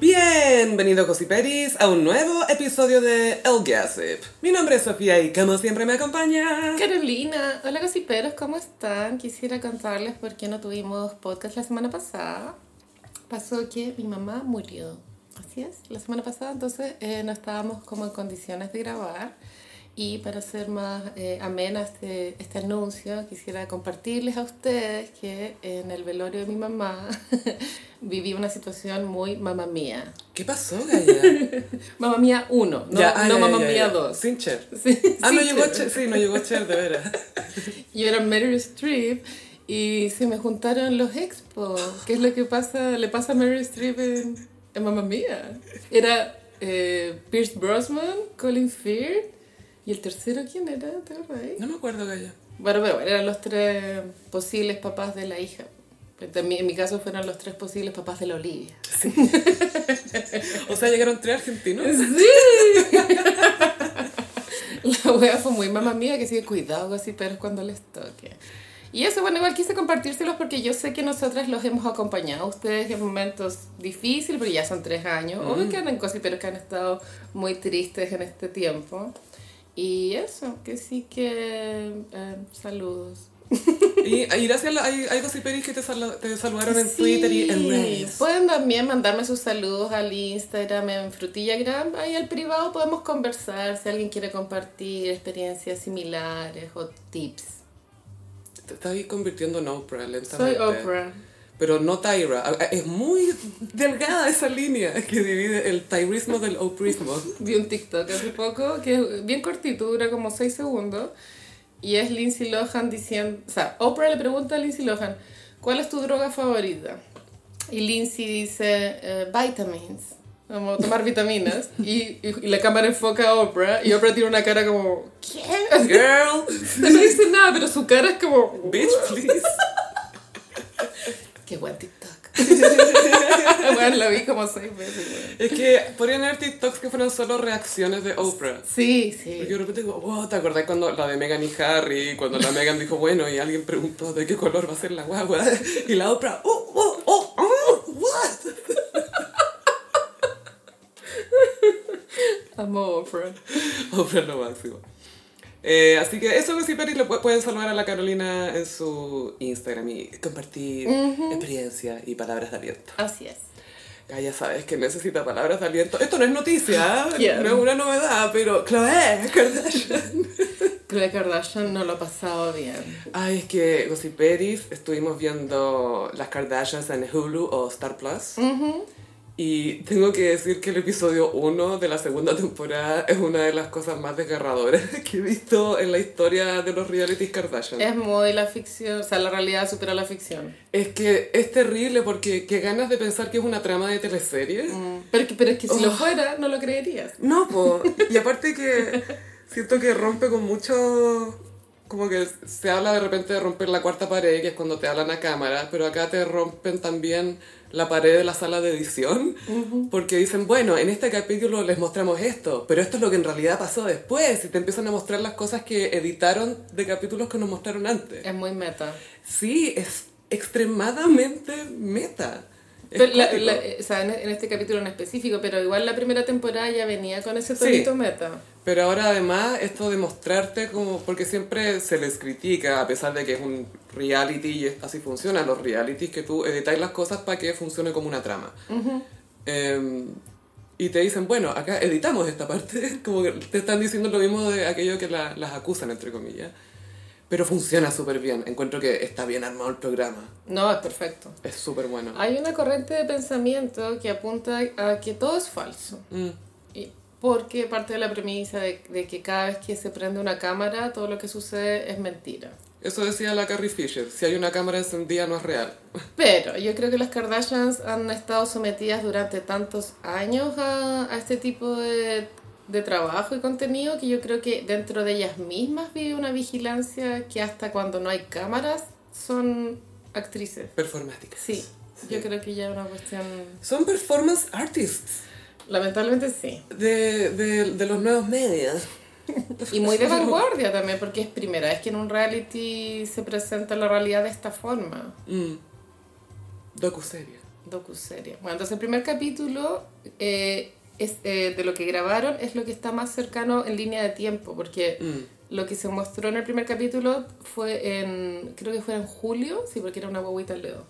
Bienvenido Gossiperis a un nuevo episodio de El Gossip. Mi nombre es Sofía y como siempre me acompaña... Carolina, hola gossiperos, ¿cómo están? Quisiera contarles por qué no tuvimos podcast la semana pasada. Pasó que mi mamá murió. Así es, la semana pasada, entonces eh, no estábamos como en condiciones de grabar. Y para hacer más eh, amena este, este anuncio, quisiera compartirles a ustedes que en el velorio de mi mamá viví una situación muy mamá mía. ¿Qué pasó, Gaya? mamá mía 1, no, Ya, ah, no ya, mamá ya, mía ya. 2. Sin Cher. Sí, Ah, no sí, llegó Cher. Sí, no llegó Cher, de veras. Yo era Meryl Streep y se me juntaron los expos. ¿Qué es lo que pasa? Le pasa a Meryl Streep en, en Mamma Mía. Era eh, Pierce Brosnan, Colin Firth y el tercero, ¿quién era? ¿Te acuerdas? No me acuerdo, Gaya. Bueno, pero eran los tres posibles papás de la hija. También, en mi caso fueron los tres posibles papás de la Olivia. O sea, llegaron tres argentinos. La wea fue muy mamá mía que sigue cuidado así, pero es cuando les toque. Y eso, bueno, igual quise compartírselos porque yo sé que nosotras los hemos acompañado a ustedes en momentos difíciles, porque ya son tres años. Obvio que andan cosas, pero que han estado muy tristes en este tiempo. Y eso, que sí que... eh, saludos. Y, y gracias a hay, hay Gossiperis que te, te saludaron en Twitter y en redes. Pueden también mandarme sus saludos al Instagram, en Frutillagram. Ahí al privado podemos conversar si alguien quiere compartir experiencias similares o tips. Te estás ahí convirtiendo en Oprah Soy lentamente. Oprah. Pero no Tyra. Es muy delgada esa línea que divide el tyrismo del oprismo. Vi un TikTok hace poco que es bien cortito, dura como 6 segundos. Y es Lindsay Lohan diciendo. O sea, Oprah le pregunta a Lindsay Lohan: ¿Cuál es tu droga favorita? Y Lindsay dice: eh, Vitamins. Como tomar vitaminas. Y, y, y la cámara enfoca a Oprah. Y Oprah tiene una cara como: ¿Qué? Girl, No dice nada, pero su cara es como. bitch, please. Qué buen TikTok. bueno, lo vi como seis veces. Es que podrían haber TikToks que fueran solo reacciones de Oprah. Sí, sí. Porque de repente digo, wow, ¿te acordás cuando la de Megan y Harry? Cuando la Megan dijo, bueno, y alguien preguntó de qué color va a ser la guagua. Y la Oprah, oh, oh, oh, oh, what? Amo Oprah. Oprah lo máximo. Eh, así que eso, Gossiperis, le pu- pueden saludar a la Carolina en su Instagram y compartir experiencia y palabras de aliento. Así es. Ya sabes que necesita palabras de aliento. Esto no es noticia, ¿Quién? no es una novedad, pero Chloe Kardashian. Khloe Kardashian no lo ha pasado bien. Ay, es que Gossiperis estuvimos viendo las Kardashians en Hulu o Star Plus. Y tengo que decir que el episodio 1 de la segunda temporada es una de las cosas más desgarradoras que he visto en la historia de los realities Kardashian. Es muy la ficción, o sea, la realidad supera la ficción. Es que es terrible porque qué ganas de pensar que es una trama de teleserie. Pero, que- pero es que si lo fuera, no lo creerías. No, po. Y aparte que siento que rompe con mucho... Como que se habla de repente de romper la cuarta pared, que es cuando te hablan a cámara, pero acá te rompen también la pared de la sala de edición, porque dicen, bueno, en este capítulo les mostramos esto, pero esto es lo que en realidad pasó después, y te empiezan a mostrar las cosas que editaron de capítulos que nos mostraron antes. Es muy meta. Sí, es extremadamente meta. Pero la- cuático. la- o sea, en, este capítulo en específico, pero igual la primera temporada ya venía con ese Sí. tonito meta. Pero ahora además esto de mostrarte como, porque siempre se les critica, a pesar de que es un reality y así funcionan los realities, que tú editáis las cosas para que funcione como una trama. Eh, y te dicen, bueno, acá editamos esta parte, como que te están diciendo lo mismo de aquello que la- las acusan, entre comillas. Pero funciona súper bien, encuentro que está bien armado el programa, No, es perfecto. es súper bueno. Hay una corriente de pensamiento que apunta a que todo es falso. Mm. Y porque parte de la premisa de, de que cada vez que se prende una cámara, todo lo que sucede es mentira. Eso decía la Carrie Fisher, si hay una cámara encendida no es real. Pero yo creo que las Kardashians han estado sometidas durante tantos años a, a este tipo de, de trabajo y contenido que yo creo que dentro de ellas mismas vive una vigilancia que hasta cuando no hay cámaras son actrices. Performáticas. Sí, yo creo que ya es una cuestión... Son performance artists Lamentablemente sí. de, de, de los nuevos medios. Y muy de vanguardia también, porque es primera vez que en un reality se presenta la realidad de esta forma. Mm. Docuserie. docuserie. Bueno, entonces el primer capítulo eh, es, eh, de lo que grabaron es lo que está más cercano en línea de tiempo, porque Mm. lo que se mostró en el primer capítulo fue en, creo que fue en julio, sí, porque era una guaguita Leo,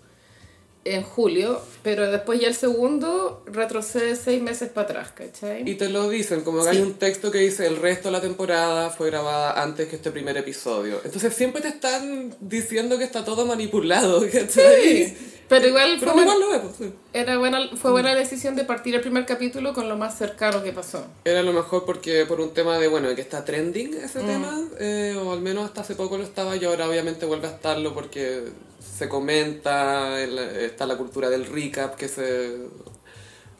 en julio, pero después ya el segundo retrocede seis meses para atrás, ¿cachai? Y te lo dicen, como que Sí. hay un texto que dice el resto de la temporada fue grabada antes que este primer episodio. Entonces siempre te están diciendo que está todo manipulado, ¿cachai? Sí, pero igual Pero fue, igual lo vemos, sí. era buena, fue buena la decisión de partir el primer capítulo con lo más cercano que pasó. Era lo mejor porque por un tema de, bueno, que está trending ese Mm. tema, eh, o al menos hasta hace poco lo estaba y ahora obviamente vuelve a estarlo porque se comenta, el- está la cultura del recap que se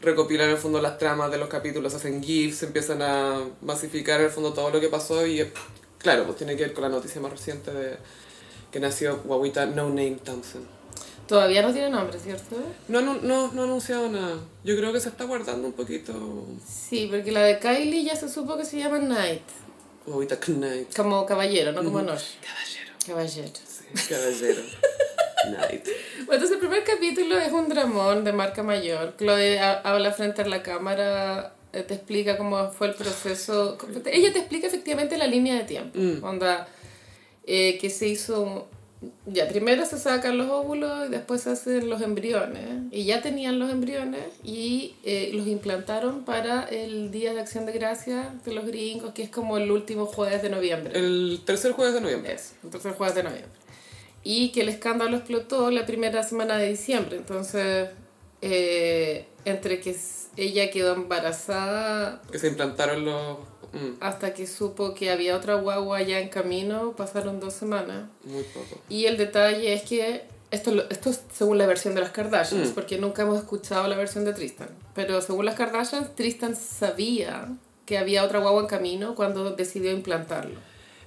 recopila en el fondo las tramas de los capítulos, hacen GIFs, se empiezan a masificar en el fondo todo lo que pasó y eh, claro, pues tiene que ver con la noticia más reciente de que nació guaguita No Name Thompson. Todavía no tiene nombre, ¿cierto? No, anu- no, no ha anunciado nada. Yo creo que se está guardando un poquito Sí, porque la de Kylie ya se supo que se llama Knight, guaguita Knight. como caballero, no como noche. Caballero. Caballero. Sí, caballero. Night. Bueno, entonces el primer capítulo es un dramón de marca mayor. Chloe ha- habla frente a la cámara, eh, te explica cómo fue el proceso. Ella te explica efectivamente la línea de tiempo. Onda, eh, que se hizo... Ya, primero se sacan los óvulos y después se hacen los embriones. Y ya tenían los embriones y eh, los implantaron para el Día de Acción de Gracias de los gringos, que es como el último jueves de noviembre. El tercer jueves de noviembre. Eso, el tercer jueves de noviembre. Y que el escándalo explotó la primera semana de diciembre. Entonces, eh, entre que ella quedó embarazada Que se implantaron los... mm, hasta que supo que había otra guagua ya en camino, pasaron dos semanas. muy poco. Y el detalle es que esto, esto es según la versión de las Kardashians, Mm. porque nunca hemos escuchado la versión de Tristan. Pero según las Kardashians, Tristan sabía que había otra guagua en camino cuando decidió implantarlo.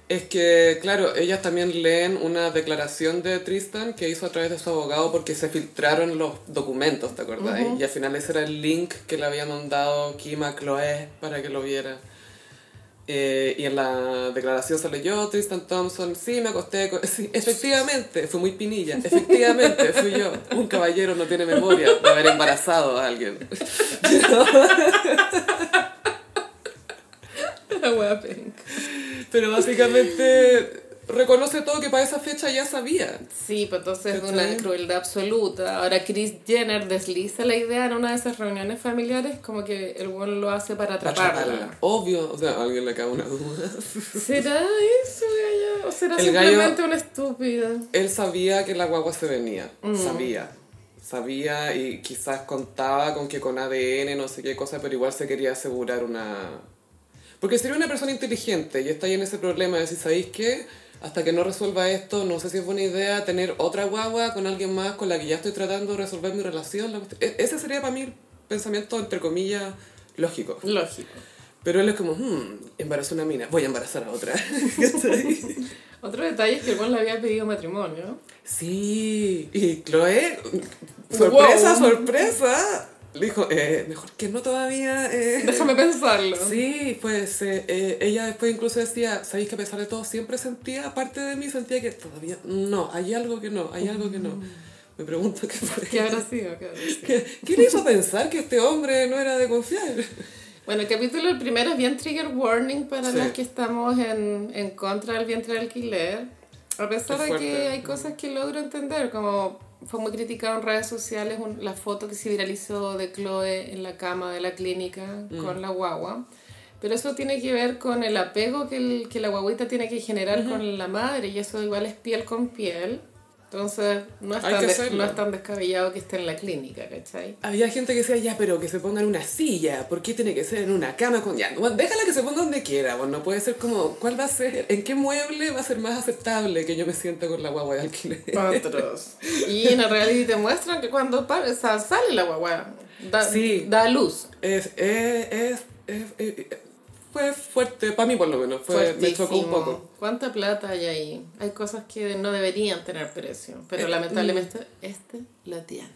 Es que, claro, ellas también leen una declaración de Tristan que hizo a través de su abogado porque se filtraron los documentos, ¿te acordás? Y al final ese era el link que le había mandado Kim a Chloe para que lo viera. Eh, y en la declaración se leyó Tristan Thompson, sí, me acosté con... Sí, efectivamente, fue muy pinilla, efectivamente, fui yo. Un caballero no tiene memoria de haber embarazado a alguien. La. Pero básicamente reconoce todo que para esa fecha ya sabía. Sí, pues entonces es una crueldad absoluta. Ahora Chris Jenner desliza la idea en una de esas reuniones familiares como que el buen lo hace para atraparla. Obvio, o sea, alguien le cabe una duda. ¿Será eso, gallo? ¿O será El gallo- simplemente una estúpida? Él sabía que la guagua se venía, Mm. sabía. Sabía y quizás contaba con que con ADN, no sé qué cosa, pero igual se quería asegurar una... Porque sería una persona inteligente y está ahí en ese problema de decir, ¿sabéis qué? Hasta que no resuelva esto, no sé si es buena idea tener otra guagua con alguien más con la que ya estoy tratando de resolver mi relación. E- Ese sería para mí el pensamiento, entre comillas, lógico. Lógico. Pero él es como, hmm, embarazó una mina, voy a embarazar a otra. Otro detalle es que el buen le había pedido matrimonio. sí, y Chloe, sorpresa, Wow. sorpresa, le dijo, eh, mejor que no todavía. eh". Déjame pensarlo. Sí, pues eh, eh, ella después incluso decía, ¿sabéis que a pesar de todo siempre sentía, aparte de mí, sentía que todavía no, hay algo que no, hay algo que no. Me pregunto qué fue. ¿Qué habrá sido? ¿Qué habrá sido? ¿Qué, qué le hizo pensar que este hombre no era de confiar? Bueno, el capítulo el primero es bien trigger warning para Sí. las que estamos en, en contra del vientre de alquiler. A pesar Es de que hay cosas que logro entender, como fue muy criticado en redes sociales un- la foto que se viralizó de Chloe en la cama de la clínica Mm. con la guagua. Pero eso tiene que ver con el apego que, el- que la guaguita tiene que generar con la madre y eso igual es piel con piel. Entonces no es, tan hacerlo. no es tan descabellado que esté en la clínica, ¿cachai? Había gente que decía, ya, pero que se ponga en una silla, ¿por qué tiene que ser en una cama con ya? Bueno, déjala que se ponga donde quiera, bueno, no puede ser como, ¿cuál va a ser? ¿En qué mueble va a ser más aceptable que yo me sienta con la guagua de alquiler? Otros. Y en el reality te muestran que cuando sale la guagua, da, Sí. da luz. Es, es, es, es- es- fue fuerte, para mí por lo menos, fue, me chocó un poco. ¿Cuánta plata hay ahí? Hay cosas que no deberían tener precio, pero Eh, lamentablemente este lo tiene.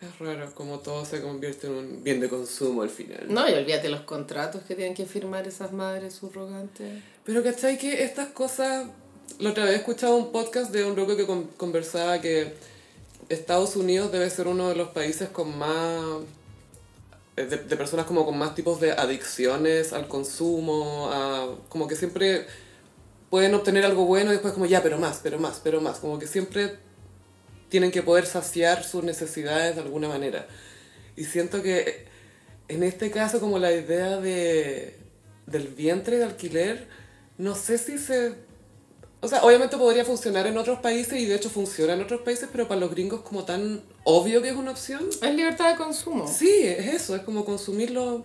Es raro como todo se convierte en un bien de consumo al final. No, y olvídate los contratos que tienen que firmar esas madres subrogantes. Pero ¿cachai que estas cosas... La otra vez escuchaba un podcast de un loco que con- conversaba que Estados Unidos debe ser uno de los países con más... eh, De, de personas como con más tipos de adicciones al consumo, a, como que siempre pueden obtener algo bueno y después como ya, pero más, pero más, pero más. Como que siempre tienen que poder saciar sus necesidades de alguna manera. Y siento que en este caso como la idea de, del vientre de alquiler, no sé si se... O sea, obviamente podría funcionar en otros países y de hecho funciona en otros países, pero para los gringos como tan obvio que es una opción. Es libertad de consumo. Sí, es eso, es como consumirlo,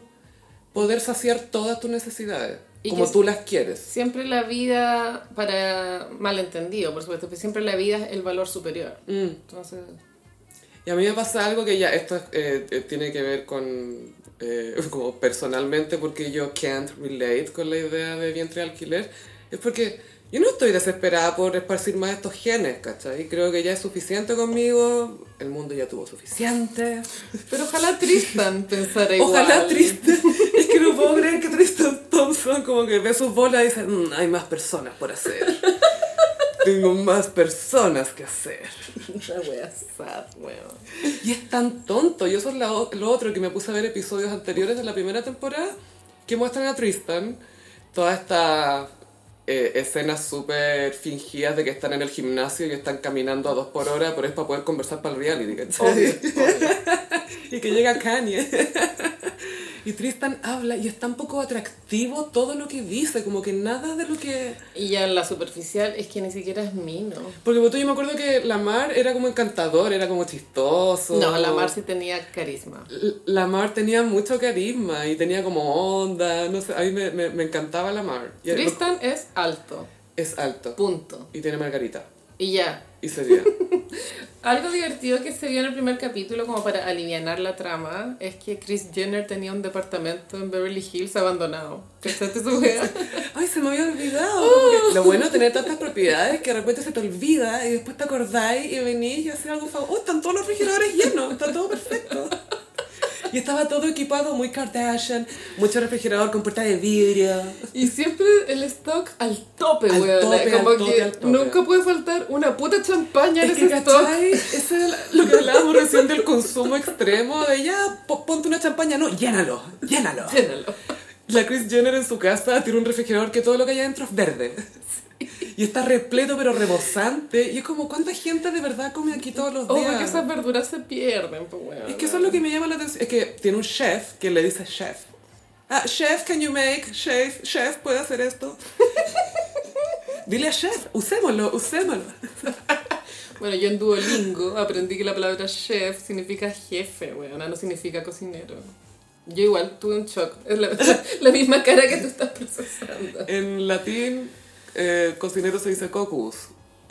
poder saciar todas tus necesidades, Y como tú las quieres. Siempre la vida, para malentendido, por supuesto, pero siempre la vida es el valor superior. Mm. Entonces, Y a mí me pasa algo que ya, esto es, eh, eh, tiene que ver con, eh, como personalmente, porque yo can't relate con la idea de vientre de alquiler, es porque yo no estoy desesperada por esparcir más estos genes, ¿cachai? Creo que ya es suficiente conmigo, el mundo ya tuvo suficiente. pero ojalá Tristan pensara igual. Ojalá Tristan, es que no puedo creer que Tristan Thompson como que ve sus bolas y dice, "Mm, hay más personas por hacer. Tengo más personas que hacer. Una wea sad, weón. Y es tan tonto. Y eso es la lo otro que me puse a ver episodios anteriores de la primera temporada que muestran a Tristan todas estas eh, escenas súper fingidas de que están en el gimnasio y están caminando a dos por hora, pero es para poder conversar para el reality, ¿cachai? Obvio, obvio. Y que llega Kanye. Y Tristan habla y es tan poco atractivo todo lo que dice, como que nada de lo que... Y ya en la superficial es que ni siquiera es mino. Porque pues, yo me acuerdo que Lamar era como encantador, era como chistoso. No, la Mar sí tenía carisma. Lamar tenía mucho carisma y tenía como onda, no sé, a mí me, me, me encantaba Lamar. Y Tristan es alto, es alto punto. y tiene margarita. Y ya. Y sería. Algo divertido que se vio en el primer capítulo como para alivianar la trama es que Chris Jenner tenía un departamento en Beverly Hills abandonado. ¿Cachaste su wea? Ay, se me había olvidado. Porque Lo bueno de tener tantas propiedades que de repente se te olvida y después te acordáis y venís y haces algo favor. Oh, están todos los refrigeradores llenos, está todo perfecto. Y estaba todo equipado, muy Kardashian, mucho refrigerador con puerta de vidrio. Y siempre el stock al tope, Al weón. tope, como al que tope, al tope. nunca puede faltar una puta champaña en Es ese que, stock. ¿cachai? Eso es lo que hablábamos recién del consumo extremo, de ya, po- ponte una champaña, no, llénalo, llénalo. Llénalo. La Kris Jenner en su casa tiene un refrigerador que todo lo que hay adentro es verde. Y está repleto pero rebosante. Y es como, ¿cuánta gente de verdad come aquí todos los días? Obvio que esas verduras se pierden, pues weón. Es que eso es lo que me llama la atención. Es que tiene un chef que le dice chef. Ah, chef, can you make? Chef, chef, ¿puede hacer esto? Dile a chef, usémoslo, usémoslo. Bueno, yo en Duolingo aprendí que la palabra chef significa jefe, weón, no significa cocinero. Yo igual tuve un shock. Es la, la misma cara que tú estás procesando. En latín, eh, cocinero se dice cocus.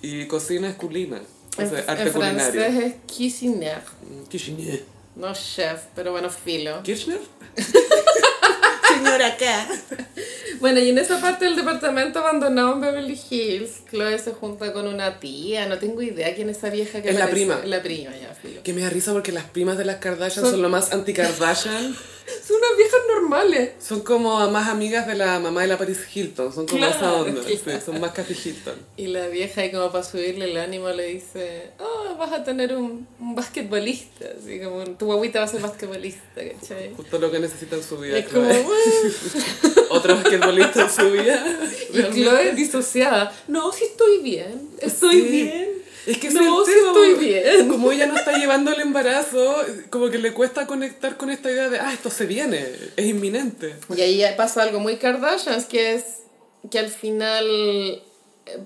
Y cocina es culina. O sea, arte en culinario. francés es cuisinier, Mm, Kirchner. no chef, pero bueno, filo. ¿Kirchner? Señora acá. Bueno, y en esa parte del departamento abandonado en Beverly Hills, Chloe se junta con una tía, no tengo idea quién es esa vieja que Es la aparece. prima. La prima, ya, filo. Que me da risa porque las primas de las Kardashian Son- son, lo más anti-Kardashian. Son unas viejas normales. Son como más amigas de la mamá de la Paris Hilton. Son como esa Claro, onda. claro. Sí, son más Kathy Hilton. Y la vieja ahí como para subirle el ánimo le dice, oh, vas a tener un, un basquetbolista, así como tu guaguita va a ser basquetbolista, ¿cachai? Justo lo que necesita en su vida. Es como. Otro basquetbolista en su vida. y Chloe disociada, no, si estoy bien, estoy Sí. bien. Es que No, es estoy bien. Como ella no está llevando el embarazo, como que le cuesta conectar con esta idea de, ah, esto se viene, es inminente. Y ahí pasa algo muy Kardashians, que es que al final eh,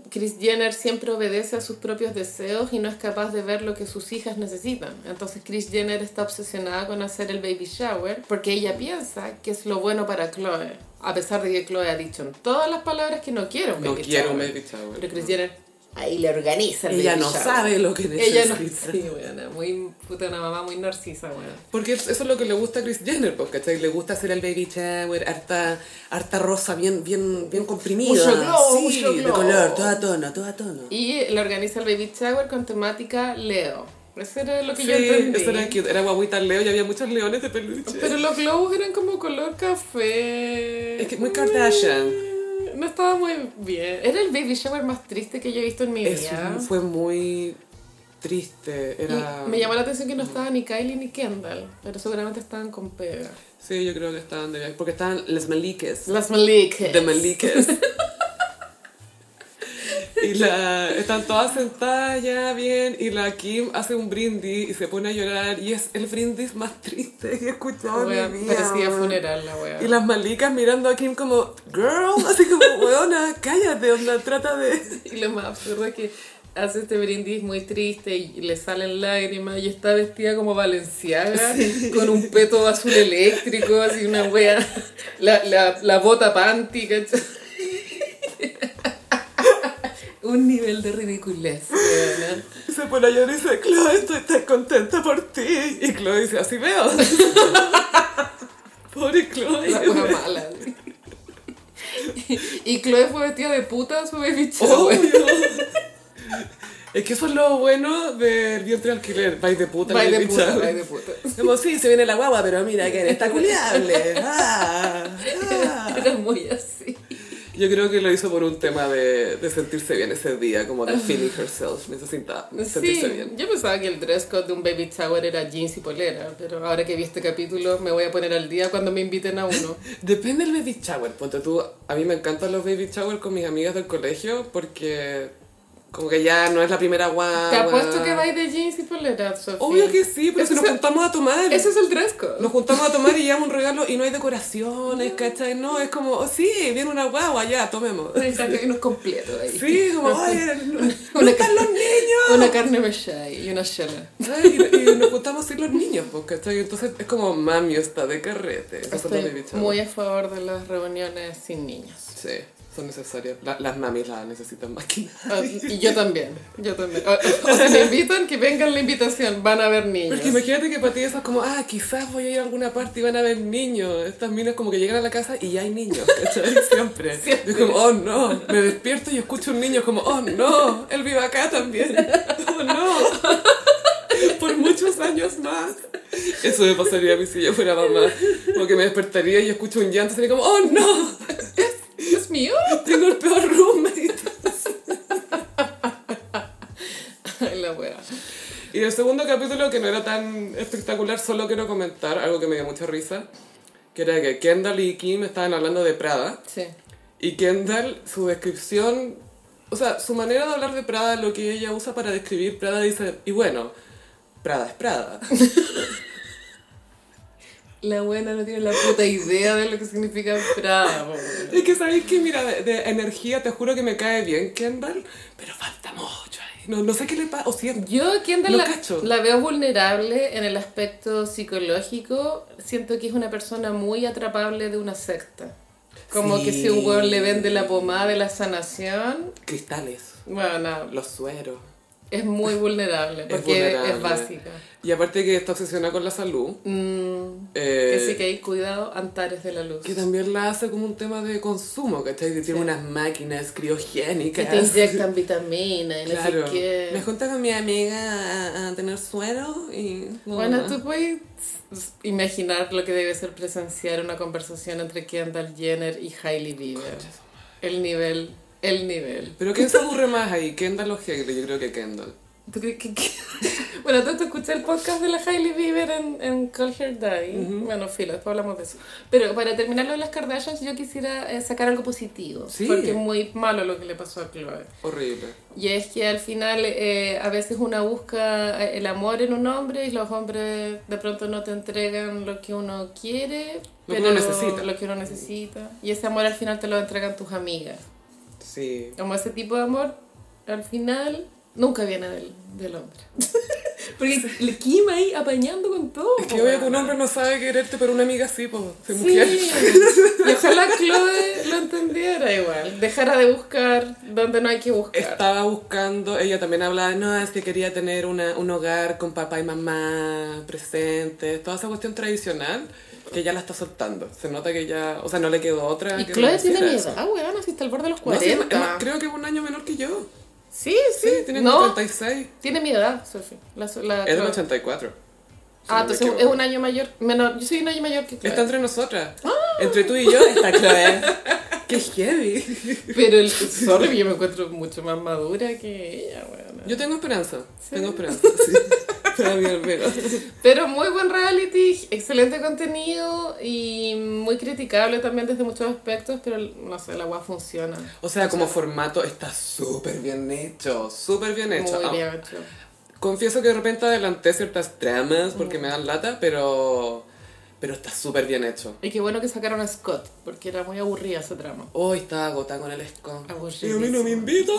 Kris Jenner siempre obedece a sus propios deseos y no es capaz de ver lo que sus hijas necesitan. Entonces Kris Jenner está obsesionada con hacer el baby shower porque ella piensa que es lo bueno para Chloe. A pesar de que Chloe ha dicho en todas las palabras que no quiere un No baby quiero un shower. baby shower. Pero Kris Jenner ahí le organiza el Ella no shower. sabe lo que Ella no... necesita. Sí, buena, muy puta una mamá muy narcisa, buena. Porque eso es lo que le gusta a Kris Jenner, pues, ¿cachai? Le gusta hacer el baby shower, harta, harta rosa, bien, bien, bien comprimida. Mucho glow, sí, mucho de glow. color, toda tono, toda tono. Y le organiza el baby shower con temática Leo. Eso era lo que Sí, yo entendí. eso era cute. Era guaguita Leo y había muchos leones de peluche. Pero los globos eran como color café. Es que muy Kardashian. No estaba muy bien. Era el baby shower más triste que yo he visto en mi vida. fue muy triste. Era... Y me llamó la atención que no estaba ni Kylie ni Kendall, pero seguramente estaban con pega. Sí, yo creo que estaban de viaje. Porque estaban las Maliques. Las Maliques. De Maliques. y la, están todas sentadas ya bien y la Kim hace un brindis y se pone a llorar y es el brindis más triste que he escuchado Wea, en mi vida. parecía funeral la wea. Y las malicas mirando a Kim como, girl, así como, weona, cállate, onda, trata de... Y lo más absurdo es que hace este brindis muy triste y le salen lágrimas y está vestida como Valenciaga con un peto azul eléctrico, así una wea, la, la, la bota panty, ¿cachai? Un nivel de ridiculez. Y se pone a llorar y dice, Chloe, estoy tan contenta por ti. Y Chloe dice, así veo. Pobre Chloe. La mala. Y, Chloe fue vestida de puta su baby. Es que eso es lo bueno del vientre alquiler. Vais de puta, Vai de puta, de puta. Como, sí, se viene la guagua, pero mira que está culiable. Ah, ah. Era muy así. Yo creo que lo hizo por un tema de, de sentirse bien ese día, como de feeling herself. Necesita sentirse Sí, bien. yo pensaba que el dress code de un baby shower era jeans y polera, pero ahora que vi este capítulo me voy a poner al día cuando me inviten a uno. Depende del baby shower. Ponte tú, a mí me encantan los baby shower con mis amigas del colegio porque como que ya no es la primera guagua. Te apuesto que vais de jeans y polera, Sofía. Obvio que sí, pero Ese si nos el- juntamos a tomar. Ese es el dress code. Nos juntamos a tomar y llevamos un regalo y no hay decoraciones, ¿cachai? No, es como, oh, sí, viene una guagua, ya, tomemos. Exacto, y unos completos ahí. Sí, como, oye, Una están los niños. Una carne mechai y una chela. Ay, Y, y nos juntamos sin los niños, pues, ¿cachai? Entonces es como, mami está de carrete. Estoy muy a favor de las reuniones sin niños. Sí, son necesarias. La- las mamis las necesitan más que nada. Ah, Y yo también, yo también. O, o si me invitan, que vengan la invitación, van a ver niños. Porque imagínate que para ti eso es como, ah, quizás voy a ir a alguna parte y van a haber niños. Estas minas como que llegan a la casa y ya hay niños, ¿cachai? Siempre. Siempre. Es como, oh no, me despierto y escucho un niño como, oh no, él vive acá también. Oh no. Por muchos años más. Eso me pasaría a mí si yo fuera mamá. Como que me despertaría y escucho un llanto, sería como, oh no, mío. tengo el peor roommate. Ay, la wea. Y el segundo capítulo, que no era tan espectacular, solo quiero comentar algo que me dio mucha risa, que era que Kendall y Kim estaban hablando de Prada, Sí. y Kendall, su descripción, o sea, su manera de hablar de Prada, lo que ella usa para describir Prada, dice, y bueno, Prada es Prada. La buena no tiene la puta idea de lo que significa weón. Es que sabéis que, mira, de, de energía, te juro que me cae bien Kendall, pero falta mucho ahí. No, no sé qué le pasa, o si es- Yo, Kendall, la, la veo vulnerable en el aspecto psicológico. Siento que es una persona muy atrapable de una secta. Como Sí. que si un weón le vende la pomada de la sanación, cristales, bueno, no, los sueros. Es muy vulnerable porque es, vulnerable. básica. Y aparte que está obsesionada con la salud, Mm, eh, que sí que hay cuidado, Antares de la Luz. Que también la hace como un tema de consumo, ¿cachai? Que tiene Sí. unas máquinas Que criogénicas. te inyectan vitamina y no Claro. sé qué. Me junta con mi amiga a, a tener suero y... Bueno, tú puedes imaginar lo que debe ser presenciar una conversación entre Kendall Jenner y Hailey Bieber. El nivel, el nivel. Pero ¿quién se aburre más ahí? ¿Kendall o Hailey? Yo creo que Kendall. ¿Tú crees que, que- Bueno, tú te escuché el podcast de la Hailey Bieber en, en Call Her Daddy. Bueno, filo, después hablamos de eso. Pero para terminar lo de las Kardashians, yo quisiera eh, sacar algo positivo. Sí. Porque es muy malo lo que le pasó a Chloe. Horrible. Y es que al final eh, a veces una busca el amor en un hombre y los hombres de pronto no te entregan lo que uno quiere, Lo que pero uno necesita. lo que uno necesita. Y ese amor al final te lo entregan tus amigas. Sí. Como ese tipo de amor al final nunca viene del, del hombre. Porque le Kim ahí apañando con todo. Es que obvio que un hombre no sabe quererte, pero una amiga sí, pues, Sí, mujer. y ojalá Chloe lo entendiera igual, dejara de buscar donde no hay que buscar. Estaba buscando, ella también hablaba, no, es que quería tener una, un hogar con papá y mamá presentes, toda esa cuestión tradicional que ya la está soltando. Se nota que ya, o sea, no le quedó otra. Y que Chloe no tiene mi edad, weón, así está al borde de los No, sí, 40. creo que es un año menor que yo. Sí, sí. Sí, tiene no, como 36. tiene mi edad, Sophie. La, la, Es del Chloe. 84. si Ah, entonces es equivoco. un año mayor. Menor, yo soy un año mayor que Chloe. Está entre nosotras. Ah. Entre tú y yo está Chloe. ¡Qué heavy! Pero el sorry, yo me encuentro mucho más madura que ella, bueno. Yo tengo esperanza. Tengo esperanza, sí. Para mí al menos. Pero muy buen reality, excelente contenido y muy criticable también desde muchos aspectos, pero no sé, la agua funciona. O sea, como formato está súper bien hecho, súper bien hecho. Muy Ah, bien hecho. Confieso que de repente adelanté ciertas tramas porque me dan lata, pero, pero está súper bien hecho. Y qué bueno que sacaron a Scott, porque era muy aburrida ese tramo. Hoy estaba agotada con el escon. Y a mí no me invitan.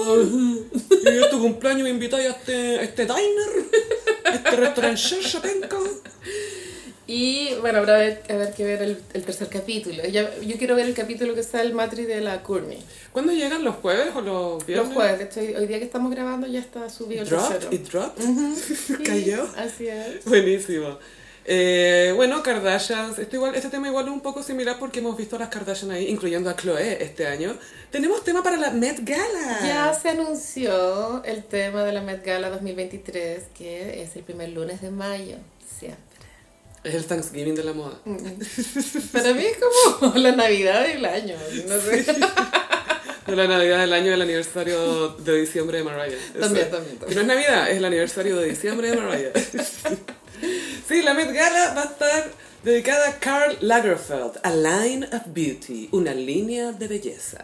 Y es tu cumpleaños me invitáis a este, a este diner, a este restaurante penca. Y bueno, habrá ver- a ver que ver el, el tercer capítulo. Ya- yo quiero ver el capítulo que está el matri de la Courtney. ¿Cuándo llegan? ¿Los jueves o los viernes? Los jueves, de hecho, hoy, hoy día que estamos grabando ya está subido el ¿Dropped? tercero. ¿It dropped? Sí, ¿Cayó? Así es. Buenísimo. Eh, bueno, Kardashians, este, igual, este tema igual es un poco similar porque hemos visto a las Kardashian ahí, incluyendo a Chloe este año. Tenemos tema para la Met Gala. Ya se anunció el tema de la Met Gala 2023, que es el primer lunes de mayo, siempre. Es el Thanksgiving de la moda. Para mí es como la Navidad del año, no sé. De la Navidad del año del aniversario de diciembre de Mariah. Eso. También, también, Que también. no es Navidad, es el aniversario de diciembre de Mariah. Sí, la Met Gala va a estar dedicada a Karl Lagerfeld, A Line of Beauty, una línea de belleza.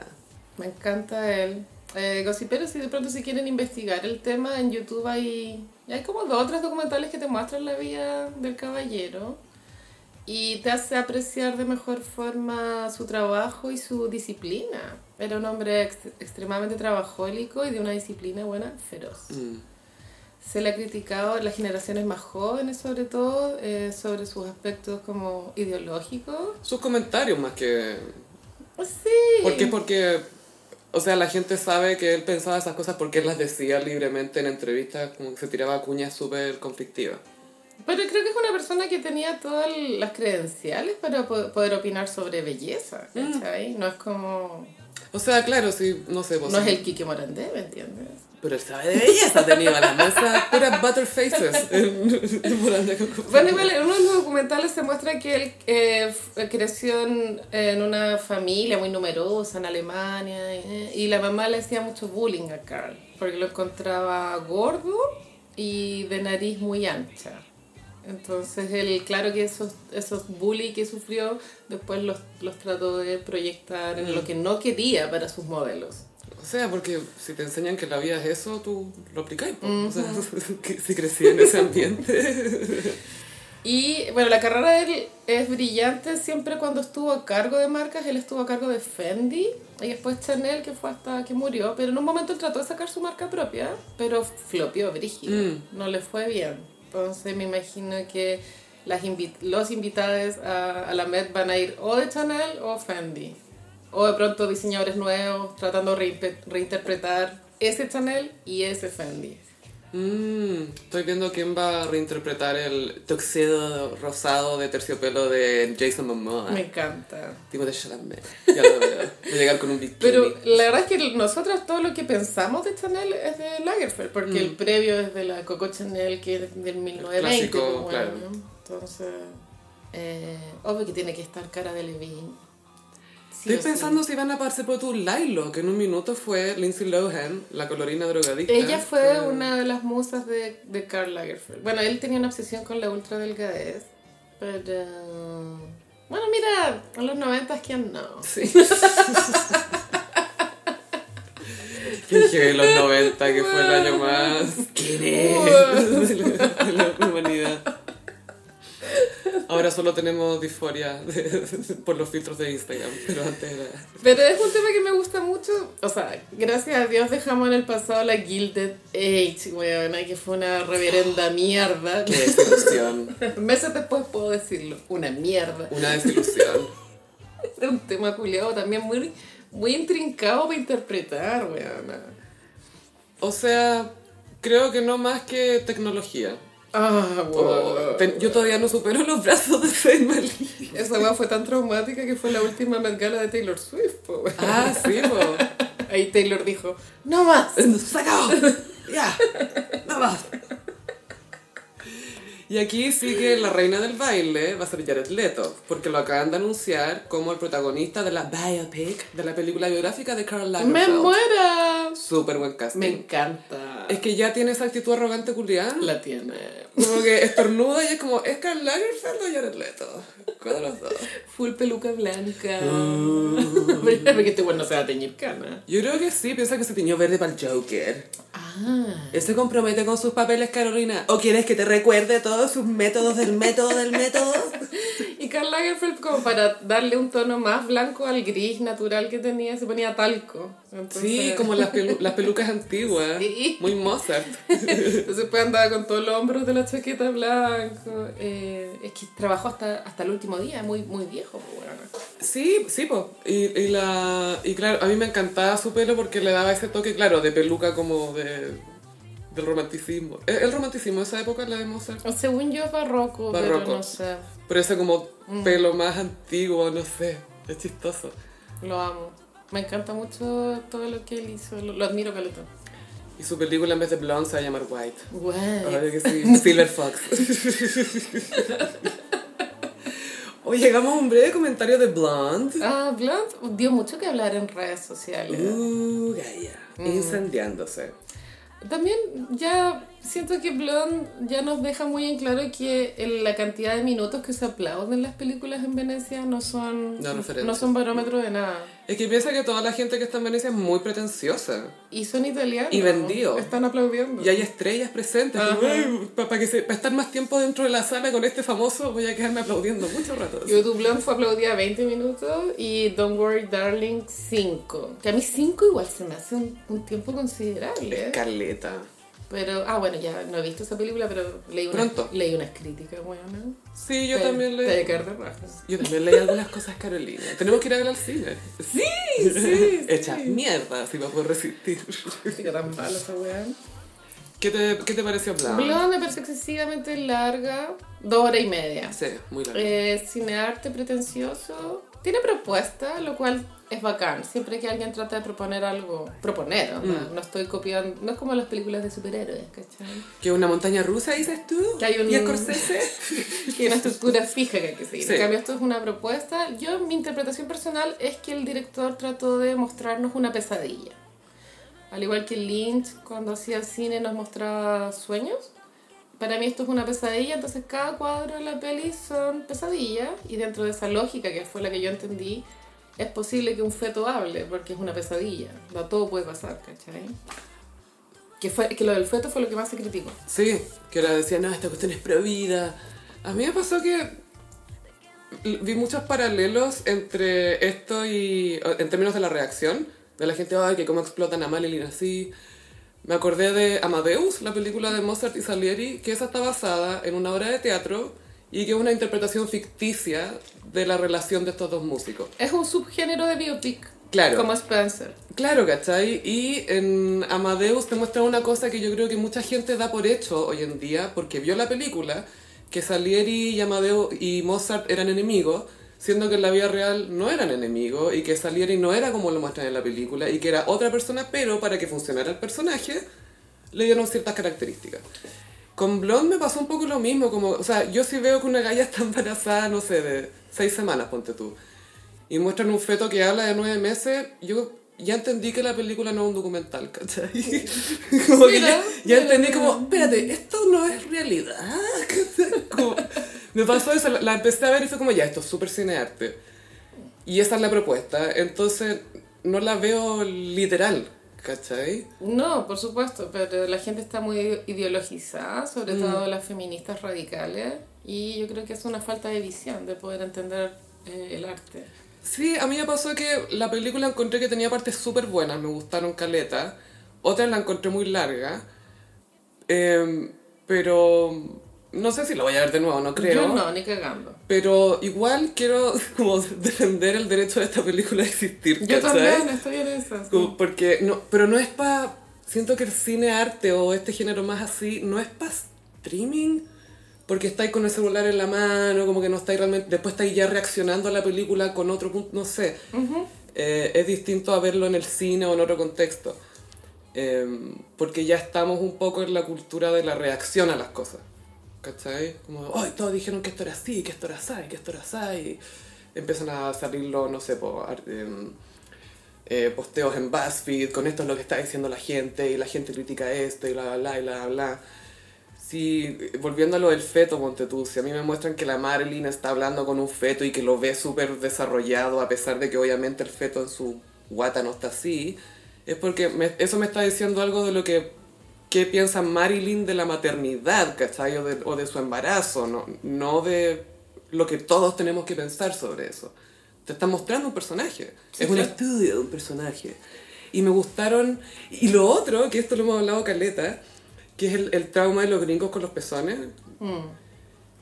Me encanta él. Eh, Gossiperos, si de pronto si quieren investigar el tema, en YouTube hay, hay como dos o tres documentales que te muestran la vida del caballero y te hace apreciar de mejor forma su trabajo y su disciplina. Era un hombre ex- extremadamente trabajólico y de una disciplina buena, feroz. Mm. Se le ha criticado a las generaciones más jóvenes, sobre todo, eh, sobre sus aspectos como ideológicos. Sus comentarios más que Sí. ¿Por qué? Porque, o sea, la gente sabe que él pensaba esas cosas porque él las decía libremente en entrevistas, como que se tiraba cuñas súper conflictivas. Pero creo que es una persona que tenía todas las credenciales para po- poder opinar sobre belleza, ¿cachai? No es como... O sea, claro, sí, no sé, vos No es el Kike Morandé, ¿me entiendes? Pero él sabe de belleza, tenía las mesas puras butterfaces. Bueno, igual en uno de los documentales se muestra que él eh, creció en, en una familia muy numerosa en Alemania eh, y la mamá le hacía mucho bullying a Carl porque lo encontraba gordo y de nariz muy ancha. Entonces él, claro que esos, esos bullying que sufrió, después los, los trató de proyectar en lo que no quería para sus modelos. O sea, porque si te enseñan que la vida es eso, tú lo aplicáis. po. O sea, si crecí en ese ambiente. Y bueno, la carrera de él es brillante siempre cuando estuvo a cargo de marcas. Él estuvo a cargo de Fendi y después Chanel, que fue hasta que murió. Pero en un momento él trató de sacar su marca propia, pero flopió brígido. Mm. No le fue bien. Entonces me imagino que las los invitados a, a la Met van a ir o de Chanel o Fendi. O de pronto diseñadores nuevos tratando de reinterpretar ese Chanel y ese Fendi. Mm, estoy viendo quién va a reinterpretar el tuxedo rosado de terciopelo de Jason Momoa. Me encanta. Timothée Chalamet. Ya lo veo. Llegar con un bikini. Pero la verdad es que nosotros todo lo que pensamos de Chanel es de Lagerfeld, porque el previo es de la Coco Chanel, que es del 1920. clásico, pues, claro. bueno. Entonces, eh, obvio que tiene que estar cara de Levine. Sí Estoy o sí. pensando si van a aparecer por tu Lilo, que en un minuto fue Lindsay Lohan, la colorina drogadicta. Ella fue Eh, una de las musas de, de Karl Lagerfeld. Bueno, él tenía una obsesión con la ultra delgadez, pero... Bueno, mira, en los 90 quién no. Sí. Que dije los 90, que fue el año más... ¿Quién es? De la, de la humanidad. Ahora solo tenemos disforia por los filtros de Instagram, pero antes era... Pero es un tema que me gusta mucho. O sea, gracias a Dios dejamos en el pasado la Gilded Age, weona, que fue una reverenda mierda. Qué desilusión. Meses después puedo decirlo, una mierda. Una desilusión. Es un tema culiado también muy, muy intrincado para interpretar, weona. O sea, creo que no más que tecnología. Ah, O- weona. te- yo todavía no supero los brazos de Zayn Malik. Esa weá fue tan traumática que fue la última Met Gala de Taylor Swift, po. Ah, sí, po. Ahí Taylor dijo, no más. ¡Se acabó! ¡Ya! ¡No más! Y aquí sí que la reina del baile va a ser Jared Leto, porque lo acaban de anunciar como el protagonista de la biopic de la película biográfica de Karl ¡Me Lagerfeld. muera! Súper buen casting. Me encanta. Es que ya tiene esa actitud arrogante culiada. La tiene. Como que estornuda y es como, ¿es Karl Lagerfeld o Jared Leto? ¿Cuál de los dos? Full peluca blanca. Mm. Porque este bueno no se va a teñir cana. Yo creo que sí, piensa que se tiñó verde para el Joker. Ah. ¿Él se compromete con sus papeles, Carolina? ¿O quieres que te recuerde todos sus métodos del método del método? Y Karl Lagerfeld, como para darle un tono más blanco al gris natural que tenía, se ponía talco. Entonces, Sí, como las, pelu- las pelucas antiguas. Sí. Muy Mozart. Entonces pues andaba con todos los hombros de la chaqueta blanco. Eh, es que trabajó hasta, hasta el último día, muy, muy viejo, pues, bueno. Sí, sí, pues. Y, y, la, y claro, a mí me encantaba su pelo porque le daba ese toque, claro, de peluca como de, del romanticismo. ¿El el romanticismo de esa época, la de Mozart? Según yo, barroco, Barroco. pero no sé. Pero ese como pelo más antiguo, no sé. Es chistoso. Lo amo. Me encanta mucho todo lo que él hizo. Lo, lo admiro, Caleta. Y su película en vez de Blonde se va a llamar White. Guay. Obvio que sí. Silver Fox. Oye, llegamos a un breve comentario de Blonde. Ah, Blonde dio mucho que hablar en redes sociales. Uh, Gaia. Incendiándose. También ya siento que Blonde ya nos deja muy en claro que el- la cantidad de minutos que se aplauden las películas en Venecia no son, No no son barómetro de nada. Es que piensa que toda la gente que está en Venecia es muy pretenciosa. Y son italianos. Y vendidos. Están aplaudiendo. Y hay estrellas presentes. Para estar más tiempo dentro de la sala con este famoso, voy a quedarme aplaudiendo mucho rato. YouTube Blonde fue aplaudida 20 minutos y Don't Worry Darling 5. Que a mí 5 igual se me hace un, un tiempo considerable. ¿eh? Pero, ah, bueno, ya no he visto esa película, pero leí, una, Pronto. leí unas críticas, bueno. Sí, yo Te- también leí. de caer de rajas. Yo también leí algunas cosas, Carolina. Tenemos que ir a ver al cine. Sí, sí. Hecha mierda, si me puedo resistir. Fica tan malo esa weá. ¿Qué te, qué te pareció Blonde? Blonde me parece excesivamente larga, dos horas y media. Sí, muy largo. Eh, cinearte pretencioso. Tiene propuesta, lo cual es bacán. Siempre que alguien trata de proponer algo, proponer, ¿no? Mm. No estoy copiando, no es como las películas de superhéroes, ¿cachai? ¿Que una montaña rusa, dices tú? Que hay un- ¿Y Scorsese? que hay una estructura fija que hay que seguir. Sí. En cambio, esto es una propuesta. Yo, mi interpretación personal es que el director trató de mostrarnos una pesadilla. Al igual que Lynch, cuando hacía el cine, nos mostraba sueños. Para mí esto es una pesadilla, entonces cada cuadro de la peli son pesadillas. Y dentro de esa lógica, que fue la que yo entendí, es posible que un feto hable, porque es una pesadilla. No, todo puede pasar, ¿cachai? Que, fue, que lo del feto fue lo que más se criticó. Sí, que ahora decía, no, esta cuestión es prohibida. A mí me pasó que vi muchos paralelos entre esto y en términos de la reacción de la gente, ay, que cómo explotan a Marilyn así. Me acordé de Amadeus, la película de Mozart y Salieri, que esa está basada en una obra de teatro y que es una interpretación ficticia de la relación de estos dos músicos. Es un subgénero de biopic. Claro. Como Spencer. Claro, ¿cachai? Y en Amadeus te muestra una cosa que yo creo que mucha gente da por hecho hoy en día, porque vio la película, que Salieri y Amadeus y Mozart eran enemigos, siendo que en la vida real no eran enemigos, y que Salieri no era como lo muestran en la película, y que era otra persona, pero para que funcionara el personaje, le dieron ciertas características. Con Blonde me pasó un poco lo mismo, como, o sea, yo sí veo que una galla está embarazada, no sé, de seis semanas, ponte tú y muestran un feto que habla de nueve meses, yo ya entendí que la película no es un documental, ¿cachai? Como que Mira, ya, ya mira, entendí mira. como, espérate, esto no es realidad, ¿cachai? Como, me pasó eso, la, la empecé a ver y fue como, ya, esto es súper cinearte. Y esa es la propuesta, entonces no la veo literal, ¿cachai? No, por supuesto, pero la gente está muy ideologizada, sobre Mm. todo las feministas radicales, y yo creo que es una falta de visión de poder entender eh, el arte. Sí, a mí me pasó que la película encontré que tenía partes súper buenas, me gustaron caleta. Otras la encontré muy larga. Em, pero no sé si la voy a ver de nuevo, no creo. Yo no, ni cagando. Pero igual quiero como defender el derecho de esta película a existir. Yo ¿cachai? también estoy en esas. Como porque no, pero no es para siento que el cine arte o este género más así no es para streaming porque estáis con el celular en la mano, como que no estáis realmente después estáis ya reaccionando a la película con otro punto, no sé. Eh, es distinto a verlo en el cine o en otro contexto. Eh, porque ya estamos un poco en la cultura de la reacción a las cosas. ¿Cachai? Como, ay, todos dijeron que esto era así, que esto era así, que esto era así. Empiezan a salirlo, no sé, por, em, eh, posteos en BuzzFeed, con esto es lo que está diciendo la gente, y la gente critica esto, y bla, bla, bla, y bla, bla. Si, volviendo a lo del feto, ponte tú, si a mí me muestran que la Marilyn está hablando con un feto y que lo ve súper desarrollado, a pesar de que obviamente el feto en su guata no está así, es porque me- eso me está diciendo algo de lo que qué piensa Marilyn de la maternidad, ¿cachai? O de, o de su embarazo, no, no de lo que todos tenemos que pensar sobre eso. Te está mostrando un personaje. Sí, es un estudio de un personaje. Y me gustaron... Y lo otro, que esto lo hemos hablado caleta, que es el, el trauma de los gringos con los pezones, Mm.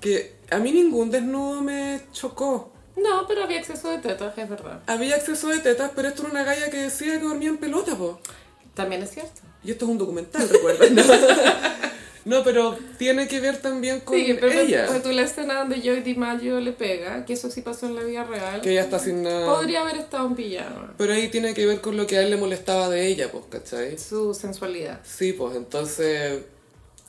que a mí ningún desnudo me chocó. No, pero había exceso de tetas, es verdad. Había acceso de tetas, pero esto era una galla que decía que dormía en pelota, po. También es cierto. Y esto es un documental, recuerda. No, No, pero tiene que ver también con Sí, pero ella. tú la escena donde Joey DiMaggio le pega, que eso sí pasó en la vida real, Que ella está sin nada. podría haber estado en pijama. Pero ahí tiene que ver con lo que a él le molestaba de ella, pues, ¿cachai? Su sensualidad. Sí, pues entonces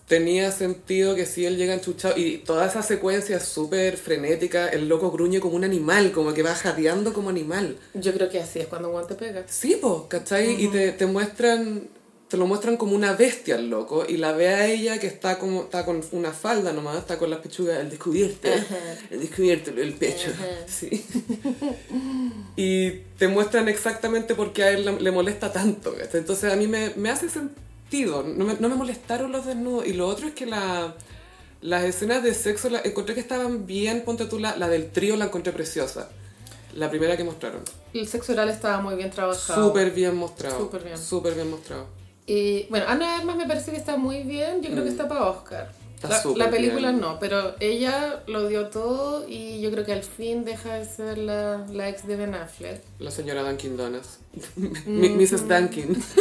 tenía sentido que si él llega enchuchado y toda esa secuencia es súper frenética, el loco gruñe como un animal, como que va jadeando como animal. Yo creo que así es cuando un guante pega. Sí, pues, ¿cachai? Y te, te muestran, te lo muestran como una bestia el loco y la ve a ella que está como, está con una falda nomás, está con las pechugas al descubierto, el descubierto, el pecho, sí. Y te muestran exactamente por qué a él le- le molesta tanto. Entonces a mí me, me hace sentido, no me, no me molestaron los desnudos. Y lo otro es que la, las escenas de sexo, la, encontré que estaban bien, ponte tú, la, la del trío la encontré preciosa. La primera que mostraron. El sexo oral estaba muy bien trabajado. Súper bien mostrado. Súper bien. Súper bien mostrado. Y bueno, Ana Armas me parece que está muy bien. Yo creo que está para Oscar. Mm. Está La, película bien. no, pero ella lo dio todo y yo creo que al fin deja de ser la, la ex de Ben Affleck. La señora Dunkin' Donuts. Mrs. Dunkin'.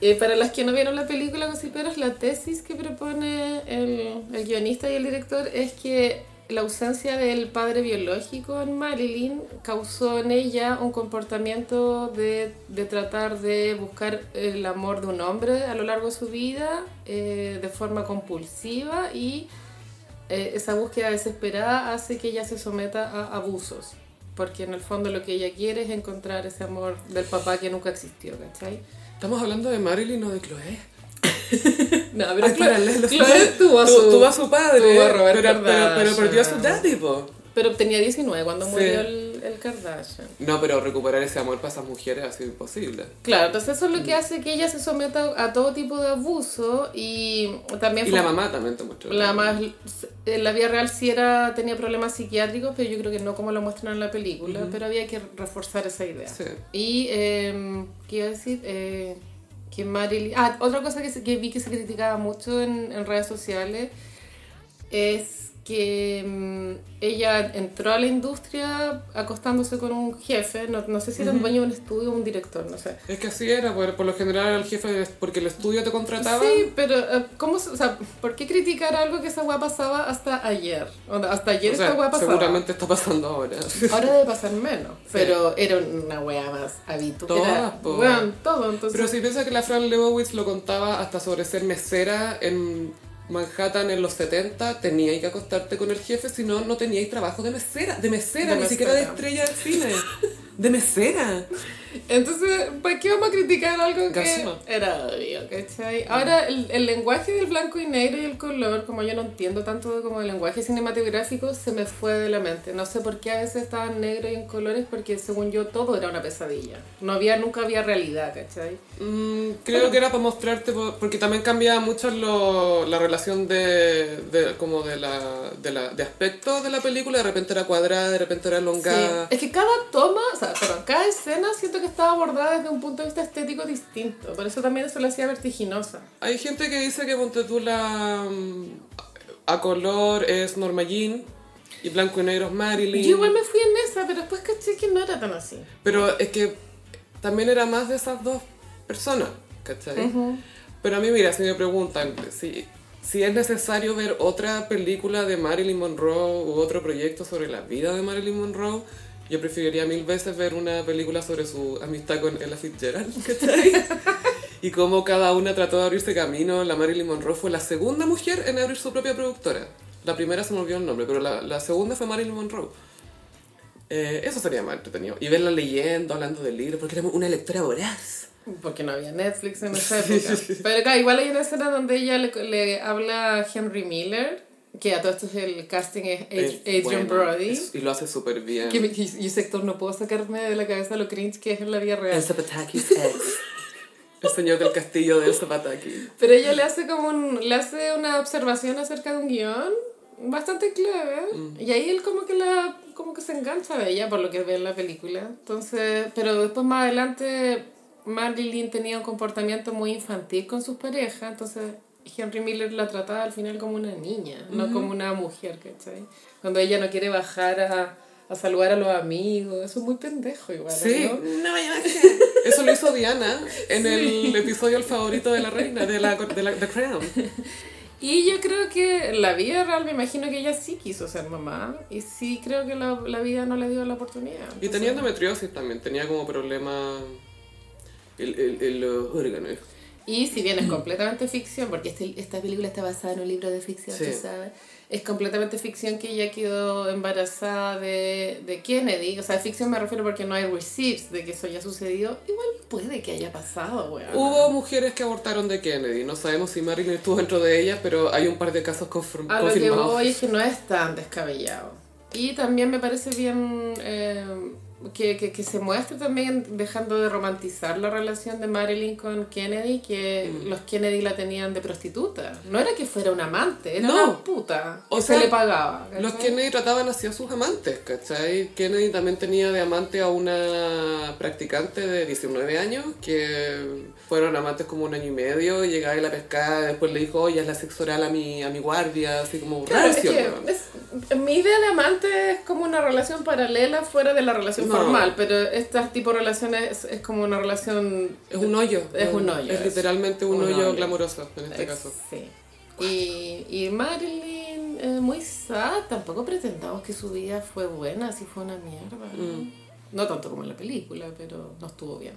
Eh, para las que no vieron la película Gossiperos, la tesis que propone el, el guionista y el director es que la ausencia del padre biológico en Marilyn causó en ella un comportamiento de, de tratar de buscar el amor de un hombre a lo largo de su vida eh, de forma compulsiva y eh, esa búsqueda desesperada hace que ella se someta a abusos. Porque en el fondo lo que ella quiere es encontrar ese amor del papá que nunca existió, ¿cachai? Estamos hablando de Marilyn o de Chloe. No, Ay, paralelos. Chloe tuvo a su, Tu- tuvo a su padre, tuvo a Robert pero, pero, pero perdió a su daddy, po. pero tenía 19 cuando Sí. murió el, el Kardashian. No, pero recuperar ese amor para esas mujeres ha sido imposible. Claro, entonces eso es lo Mm. que hace que ella se someta a todo tipo de abuso y también Y fue- la mamá también te mostró. La más, en la vida real sí era, tenía problemas psiquiátricos, pero yo creo que no como lo muestran en la película, pero había que reforzar esa idea. Sí. Y, eh, ¿qué iba a decir? Eh, que Marilyn... Ah, otra cosa que, que vi que se criticaba mucho en, en redes sociales es que mm, ella entró a la industria acostándose con un jefe, no, no sé si era un dueño de un estudio o un director, no sé. Es que así era, por, por lo general era el jefe, porque el estudio te contrataba. Sí, pero eh, ¿cómo, o sea, ¿por qué criticar algo que esa weá pasaba hasta ayer? Onda, hasta ayer O sea, esta weá pasaba. seguramente está pasando ahora. Ahora debe pasar menos, pero era una weá más habitual. Todas, Era, po. weón, todo, entonces... Pero si piensas que la Fran Lebowitz lo contaba hasta sobre ser mesera en Manhattan en los 70, teníais que acostarte con el jefe, si no, no teníais trabajo de mesera, de mesera, De ni siquiera de estrella de cine. De mesera. Entonces, ¿para qué vamos a criticar algo que Gasuma. era obvio, ¿cachai? Ahora, el, el lenguaje del blanco y negro y el color, como yo no entiendo tanto como el lenguaje cinematográfico, se me fue de la mente. No sé por qué a veces estaba en negro y en colores, porque según yo todo era una pesadilla. No había, nunca había realidad, ¿cachai? Mm, creo que era para mostrarte, po- porque también cambiaba mucho lo- la relación de, de- como de la, de la de aspecto de la película, de repente era cuadrada, de repente era elongada. Sí. Es que cada toma, o sea, perdón, cada escena siento que estaba abordada desde un punto de vista estético distinto. Por eso también eso la hacía vertiginosa. Hay gente que dice que ponte tú la mm, a color es Norma Jean y blanco y negro es Marilyn. Yo igual me fui en esa, pero después caché que no era tan así. Pero es que también era más de esas dos personas, ¿cachai? Pero a mí, mira, si me preguntan si, si es necesario ver otra película de Marilyn Monroe u otro proyecto sobre la vida de Marilyn Monroe, yo preferiría mil veces ver una película sobre su amistad con Ella Fitzgerald, ¿cachai? Y cómo cada una trató de abrirse camino. La Marilyn Monroe fue la segunda mujer en abrir su propia productora. La primera se me olvidó el nombre, pero la, la segunda fue Marilyn Monroe. Eh, eso sería más entretenido. Y verla leyendo, hablando del libro, porque era una lectora voraz. Porque no había Netflix en esa época. Pero claro, igual hay una escena donde ella le, le habla a Henry Miller, que a todo esto es el casting es Ad- Es Adrian bueno, Brody. es- y lo hace súper bien. Que y, y ese actor no puedo sacarme de la cabeza lo cringe que es en la vida real. Elsa Pataki's ex. El señor del castillo de Elsa Pataki. Pero ella le hace como un, le hace una observación acerca de un guion bastante clave. Y ahí él como que la como que se engancha de ella por lo que ve en la película. Entonces, pero después más adelante Marilyn tenía un comportamiento muy infantil con sus parejas, entonces Henry Miller la trataba al final como una niña, no como una mujer, ¿cachai? Cuando ella no quiere bajar a, a saludar a los amigos, eso es muy pendejo igual, Sí. ¿no? No Eso lo hizo Diana en el episodio El favorito de la reina, de la, de la The Crown. Y yo creo que la vida real, me imagino que ella sí quiso ser mamá. Y sí creo que la, la vida no le dio la oportunidad. Y tenía endometriosis también, tenía como problema el, el, el, los órganos. Y si bien es completamente ficción, porque este- esta película está basada en un libro de ficción, Sí. sabes, es completamente ficción que ella quedó embarazada de, de Kennedy. O sea, ficción me refiero porque no hay receipts de que eso ya sucedió. Igual puede que haya pasado, weón. Hubo mujeres que abortaron de Kennedy, no sabemos si Marilyn estuvo dentro de ellas, pero hay un par de casos confirm- A lo que confirmados. voy es que no es tan descabellado. Y también me parece bien eh, que, que, que se muestre también dejando de romantizar la relación de Marilyn con Kennedy, que Mm. los Kennedy la tenían de prostituta. No era que fuera un amante, era No. una puta. O que sea, se le pagaba. Los ¿cachai? Kennedy trataban así a sus amantes, ¿cachai? Kennedy también tenía de amante a una practicante de 19 años que fueron amantes como un año y medio, y llegaba y la pescaba, después le dijo, oye, es la sexo oral a mi, a mi guardia, así como Claro, es rancio, que es- mi idea de amante es como una relación paralela fuera de la relación No. Formal, pero este tipo de relaciones es, es como una relación... Es un hoyo. Es un hoyo, Es literalmente un, Un hoyo, hoyo. glamuroso en este caso. Sí. Y, y Marilyn, eh, muy sad, tampoco pretendamos que su vida fue buena, si fue una mierda. ¿no? Mm. No tanto como en la película, pero no estuvo bien.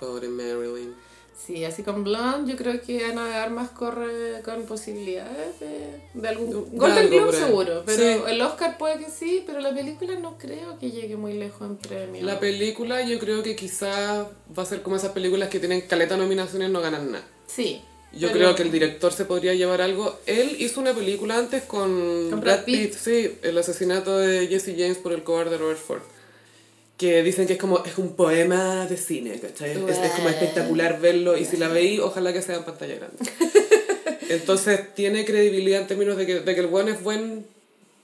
Pobre Marilyn. Sí, así con Blonde, yo creo que Ana de Armas corre con posibilidades de, de algún... De Golden Globe seguro, pero Sí. el Oscar puede que sí, pero la película no creo que llegue muy lejos en premio. La película yo creo que quizás va a ser como esas películas que tienen caleta nominaciones y no ganan nada. Sí. Yo pero- creo que el director se podría llevar algo. Él hizo una película antes con, Con Brad Brad Pitt. Pitt. sí, el asesinato de Jesse James por el cobarde Robert Ford. Que dicen que es como es un poema de cine, ¿cachai? Es, es como espectacular verlo y si la veí, ojalá que sea en pantalla grande. Entonces tiene credibilidad en términos de que, de que el buen es buen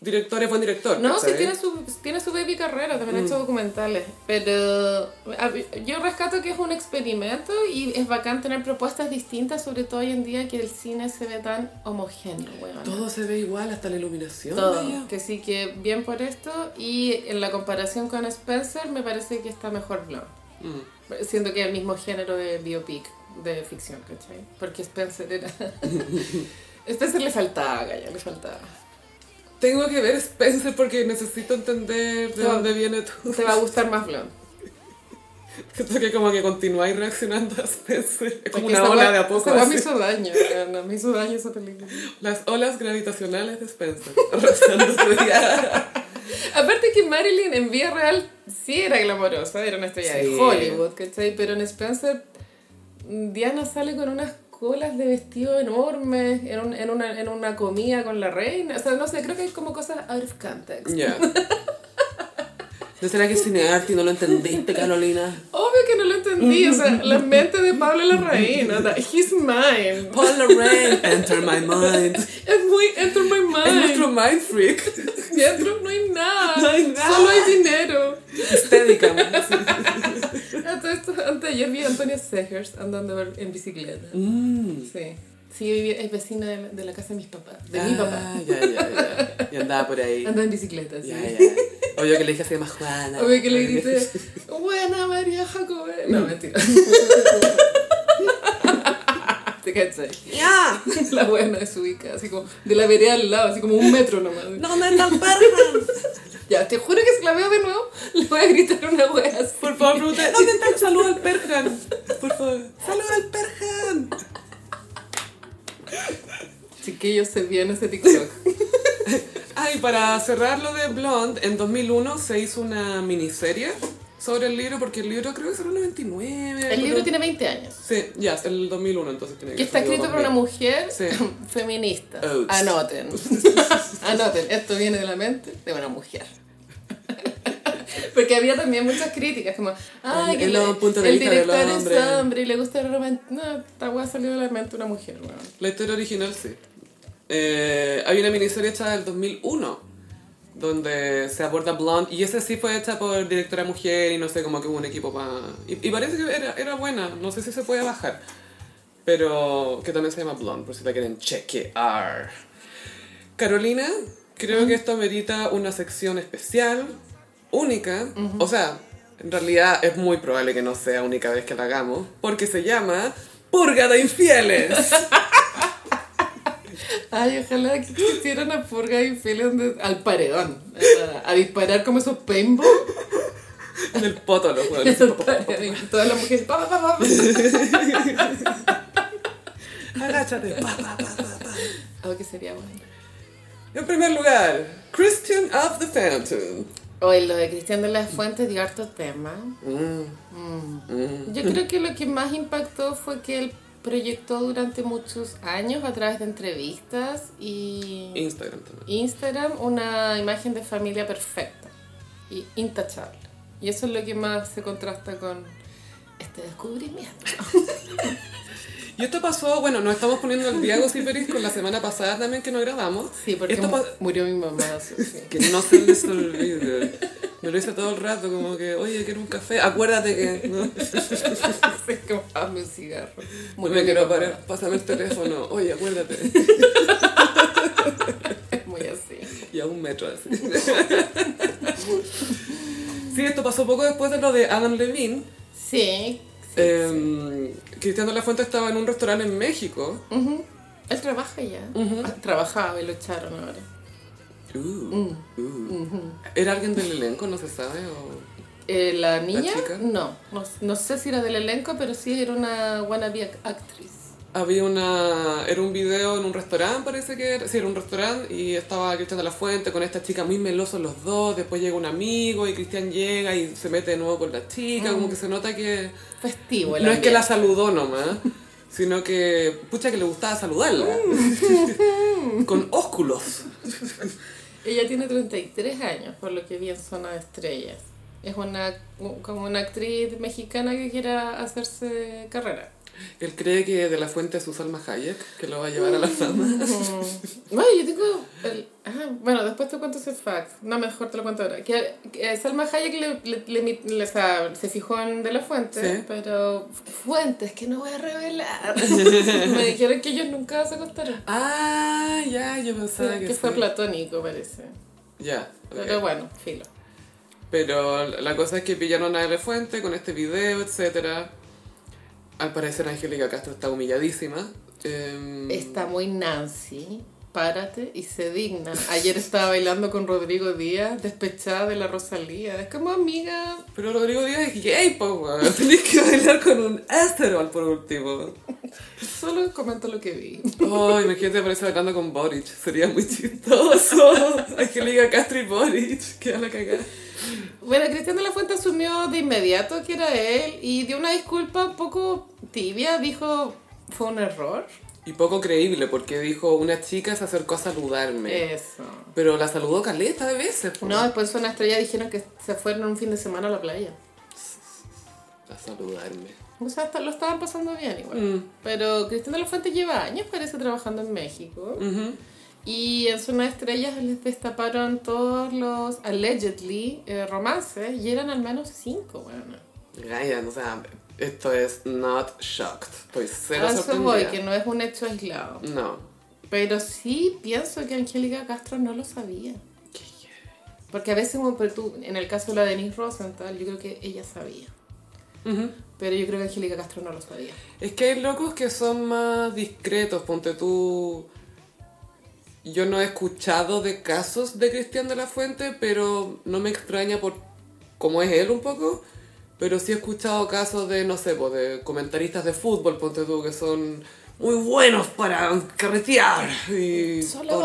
director, es buen director. No, sí tiene su, tiene su baby carrera, también ha hecho Mm. documentales. Pero a- yo rescato que es un experimento y es bacán tener propuestas distintas, sobre todo hoy en día que el cine se ve tan homogéneo, weón. Todo se ve igual, hasta la iluminación. Todo. vaya. Que sí que bien por esto. Y en la comparación con Spencer me parece que está mejor Blonde. Mm. Siento que es el mismo género de biopic, de ficción, ¿cachai? Porque Spencer era... Spencer le faltaba, Gaya, le faltaba. Tengo que ver Spencer porque necesito entender de dónde viene tú. Te va a gustar más Blonde. Siento que como que continuáis reaccionando a Spencer. Es como una ola de a poco. esa me hizo daño, weón, me hizo daño esa película. Las olas gravitacionales de Spencer. Aparte que Marilyn en vida real sí era glamorosa, era una estrella Sí. de Hollywood, ¿cachai? Pero en Spencer, Diana sale con unas colas de vestido enormes en, un- en, una, en una comida con la reina. O sea, no sé, creo que hay como cosas out of context. ¿No será que es cinearte y no lo entendiste, Carolina? Obvio que no lo entendí, o sea, la mente de Pablo Larraín, o sea, he's mine. Paul Lorraine, enter my mind. Es muy enter my mind. Es nuestro mind freak. Dentro no hay nada. No hay nada. Solo hay dinero. Estética. Antes ayer vi a Antonia Segers andando en bicicleta. Mm. Sí. Sí, viví- es vecina de la, de la casa de mis papás. De mi papá. Ah, ya, ya, ya. Y andaba por ahí. Anda en bicicleta, sí. Ya, ya. Obvio que le dije así llama Juana. Obvio que le grité, buena María Jacobé. No, mentira. ¿Te cachai? ¡Ya! La buena es ubicada, así como de la vereda al lado, así como un metro nomás. ¿Dónde está el perro? Ya, te juro que si la veo de nuevo, le voy a gritar una wea así. Por favor, pregunté, ¿dónde está el saludo al Perjan? Por favor, saludo al Perjan. Chiquillos, se viene ese TikTok. Ay, para cerrar lo de Blonde, en 2001 se hizo una miniserie sobre el libro, porque el libro creo que es el 99. El pero- libro tiene 20 años. Sí, ya, es el 2001, entonces tiene que Que está escrito por una mujer Sí. feminista. Anoten. Anoten. Esto viene de la mente de una mujer. Porque había también muchas críticas, como, ay, que el le- punto de el vista director hombre. es hombre y le gusta el romance. No, esta weá salió de la mente de una mujer, weón. La historia original, sí. Eh, hay una miniserie hecha del 2001 donde se aborda Blonde y esa sí fue hecha por directora mujer y no sé, como que hubo un equipo para... Y, y parece que era, era buena, no sé si se puede bajar. Pero que también se llama Blonde, por si la quieren chequear. Carolina, creo que esto merita una sección especial, única. O sea, en realidad es muy probable que no sea única vez que la hagamos, porque se llama Purga de Infieles. Ay, ojalá que existiera una purga y file donde, al paredón. A, a disparar como esos paintball. En el poto los y Todas las mujeres. pa, pa, pa, pa. Agáchate. pa, pa, pa, pa, pa. Oh, que sería bueno. En primer lugar, Christian of the Fountain. Hoy lo de Cristian de las Fuentes dio harto tema. Mm, mm. Yo creo que lo que más impactó fue que él proyectó durante muchos años a través de entrevistas y Instagram también. Instagram una imagen de familia perfecta y intachable. Y eso es lo que más se contrasta con este descubrimiento. Y esto pasó, bueno, nos estamos poniendo el día Gossiperis con la semana pasada también que no grabamos. Sí, porque Esto mu- pa- murió mi mamá. sí. Que no se les olvide. Me lo hice todo el rato, como que, oye, quiero un café. Acuérdate que. No, Así como, hazme un cigarro. no me quiero mamá. parar. Pásame el teléfono. Oye, acuérdate. Es muy así. Y a un metro así. Sí, esto pasó poco después de lo de Adam Levine. Sí. Eh, Cristian de la Fuente estaba en un restaurante en México. Ujú. Él trabaja ya. Ah, Trabajaba y lo echaron ahora. Uh, uh. ¿Era alguien del elenco? No se sabe. O... Eh, ¿La niña? No, no. no sé si era del elenco, pero sí era una wannabe ac- actriz. Había una... Era un video en un restaurante, parece que era. Sí, era un restaurante y estaba Cristian de la Fuente con esta chica muy melosos los dos. Después llega un amigo y Cristian llega y se mete de nuevo con la chica. Como que se nota que... Festivo el No es que la saludó nomás, sino que... Pucha que le gustaba saludarla. con ósculos. Ella tiene 33 años, por lo que vi en Zona de Estrellas. Es una como una actriz mexicana que quiera hacerse carrera. Él cree que de la fuente es su Salma Hayek, que lo va a llevar a la fama. Bueno, yo tengo... El, ah, bueno, después te cuento ese fact. No, mejor te lo cuento ahora. Que, que Salma Hayek le, le- le o sea, se fijó en De La Fuente, Sí. pero fuentes que no voy a revelar. Me dijeron que ellos nunca se acostaron. Ah, ya, yo pensaba que, que fue sí. platónico, parece. Ya, ok. Pero bueno, filo. Pero la cosa es que pillaron a De La Fuente con este video, etcétera. Al parecer Angélica Castro está humilladísima. Em, Está muy Nancy. Párate y se digna. Ayer estaba bailando con Rodrigo Díaz, despechada de la Rosalía. Es como amiga. Pero Rodrigo Díaz es gay, po, weón. Tenés que bailar con un Asterol por último. Solo comento lo que vi. Oh, imagínate aparece bailando con Boric. Sería muy chistoso. Angélica Castro y Boric. Queda la cagada. Bueno, Cristian de la Fuente asumió de inmediato que era él y dio una disculpa un poco tibia. Dijo, fue un error. Y poco creíble porque dijo, una chica se acercó a saludarme. Eso. Pero la saludó caleta de veces. po. No, después una estrella dijeron que se fueron un fin de semana a la playa. A saludarme. O sea, lo estaban pasando bien igual. Mm. Pero Cristian de la Fuente lleva años, parece, trabajando en México. Ujú. Y en Zona de Estrellas les destaparon todos los allegedly eh, romances y eran al menos cinco, bueno. Gaia, o sea, esto es not shocked. Estoy cero A eso voy, que no es un hecho aislado. No. Pero sí pienso que Angélica Castro no lo sabía. Porque a veces, tú, en el caso de la Denise Rosenthal, yo creo que ella sabía. Ujú. Pero yo creo que Angélica Castro no lo sabía. Es que hay locos que son más discretos, ponte tú. Yo no he escuchado de casos de Cristian de la Fuente, pero no me extraña por cómo es él un poco. Pero sí he escuchado casos de, no sé, pues, de comentaristas de fútbol, ponte tú, que son muy buenos para carretear. Y Solo.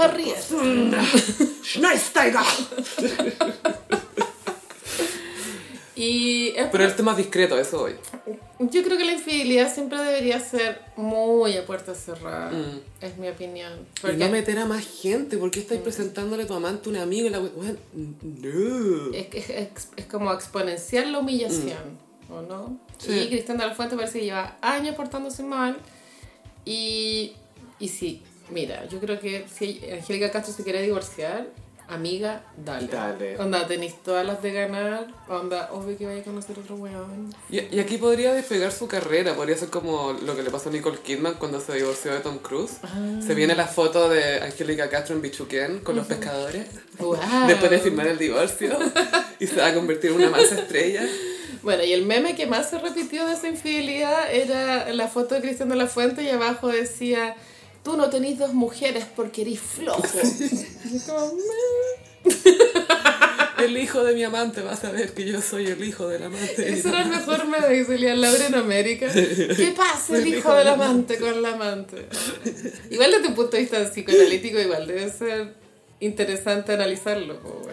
Schneisteiger. Y es- Pero el tema es discreto, eso hoy. yo creo que la infidelidad siempre debería ser muy a puerta cerrada. Mm. Es mi opinión. Y Porque no meter a más gente, ¿por qué estáis presentándole a tu amante a un amigo y la weón, No. es, es, es- como exponencial la humillación, ¿o no? Mm. Sí. Y Cristian de la Fuente parece que lleva años portándose mal. Y, y sí, mira, yo creo que si Angélica Castro se quiere divorciar, amiga, dale. Dale. Onda, tenéis todas las de ganar. Onda, obvio que vaya a conocer otro weón. Y, y aquí podría despegar su carrera, podría ser como lo que le pasó a Nicole Kidman cuando se divorció de Tom Cruise. Ah. Se viene la foto de Angélica Castro en Bichuquén con los pescadores, Wow. después de firmar el divorcio, y se va a convertir en una mansa estrella. Bueno, y el meme que más se repitió de esa infidelidad era la foto de Cristian de la Fuente y abajo decía, tú no tenés dos mujeres porque eres flojo. Y como, "Meh". El hijo de mi amante va a saber que yo soy el hijo del amante. Ese era el mejor meme que salía Laura en América. ¿Qué pasa el hijo del amante con la amante? Igual desde un punto de vista psicoanalítico, igual debe ser interesante analizarlo. weona.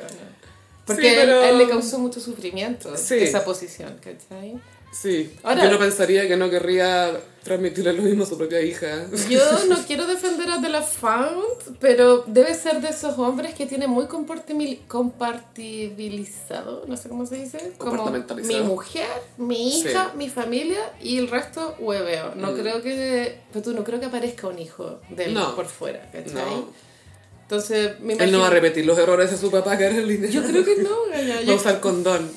Porque Sí, a él- le causó mucho sufrimiento Sí. esa posición, ¿cachai? Sí, Ahora- yo no pensaría que no querría transmitirle lo mismo a su propia hija. Yo no quiero defender a De La Found, pero debe ser de esos hombres que tiene muy compartibilizado, no sé cómo se dice, como mi mujer, mi hija, Sí. mi familia y el resto hueveo. No Mm. creo que, pero tú no creo que aparezca un hijo de él No. por fuera, ¿cachai? No. Entonces, me Él no va a imagino- repetir los errores de su papá, Carolina. Yo creo que no, Gaya. Va a usar condón.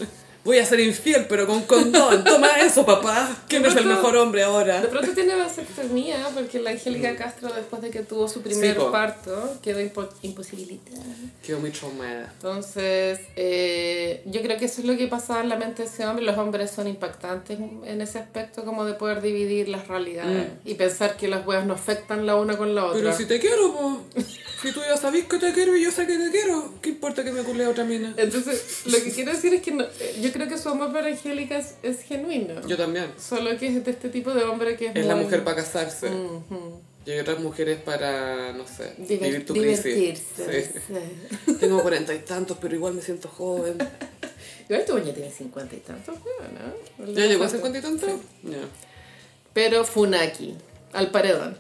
Voy a ser infiel, pero con condón. Toma eso, papá. ¿Quién es el pronto- mejor hombre ahora? De pronto tiene vasectomía porque la Angélica Castro después de que tuvo su primer Mm. parto quedó impo- imposibilitada. Quedó muy traumada. Entonces, eh, yo creo que eso es lo que pasaba en la mente de ese hombre. Los hombres son impactantes en ese aspecto, como de poder dividir las realidades y pensar que las weas no afectan la una con la otra. Mm. Pero si te quiero, po. Si tú ya sabes que te quiero y yo sé que te quiero, ¿qué importa que me culé a otra mina? Entonces, lo que quiero decir es que no- eh, yo creo que su amor para Angélica es, es genuino. Yo también. Solo que es de este tipo de hombre que es, Es la mujer para casarse. Ujú. Y hay otras mujeres para, no sé, Diver- vivir tu divertirse. crisis. Sí. sí. Tengo cuarenta y tantos, pero igual me siento joven. Igual tu ya tiene cincuenta y tantos, ¿no? ¿Ya llegó a cincuenta y tantos? Ya. Pero Funaki, al paredón.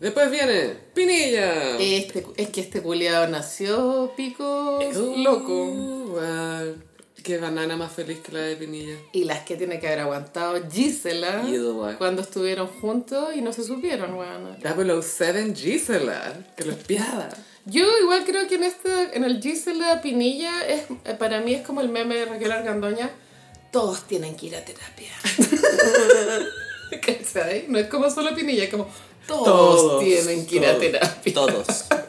Después viene Pinilla. Este, es que este culiado nació pico Uh, loco. weón. Qué banana más feliz que la de Pinilla. Y las que tiene que haber aguantado Gisela Ew, cuando estuvieron juntos y no se supieron, weón. 007 Gisela, que lo espiaba. Yo igual creo que en este, en el Gisela Pinilla, es, para mí es como el meme de Raquel Argandoña, todos tienen que ir a terapia. ¿Cachai? No es como solo Pinilla, es como todos, tienen que ir a todos, terapia. Todos.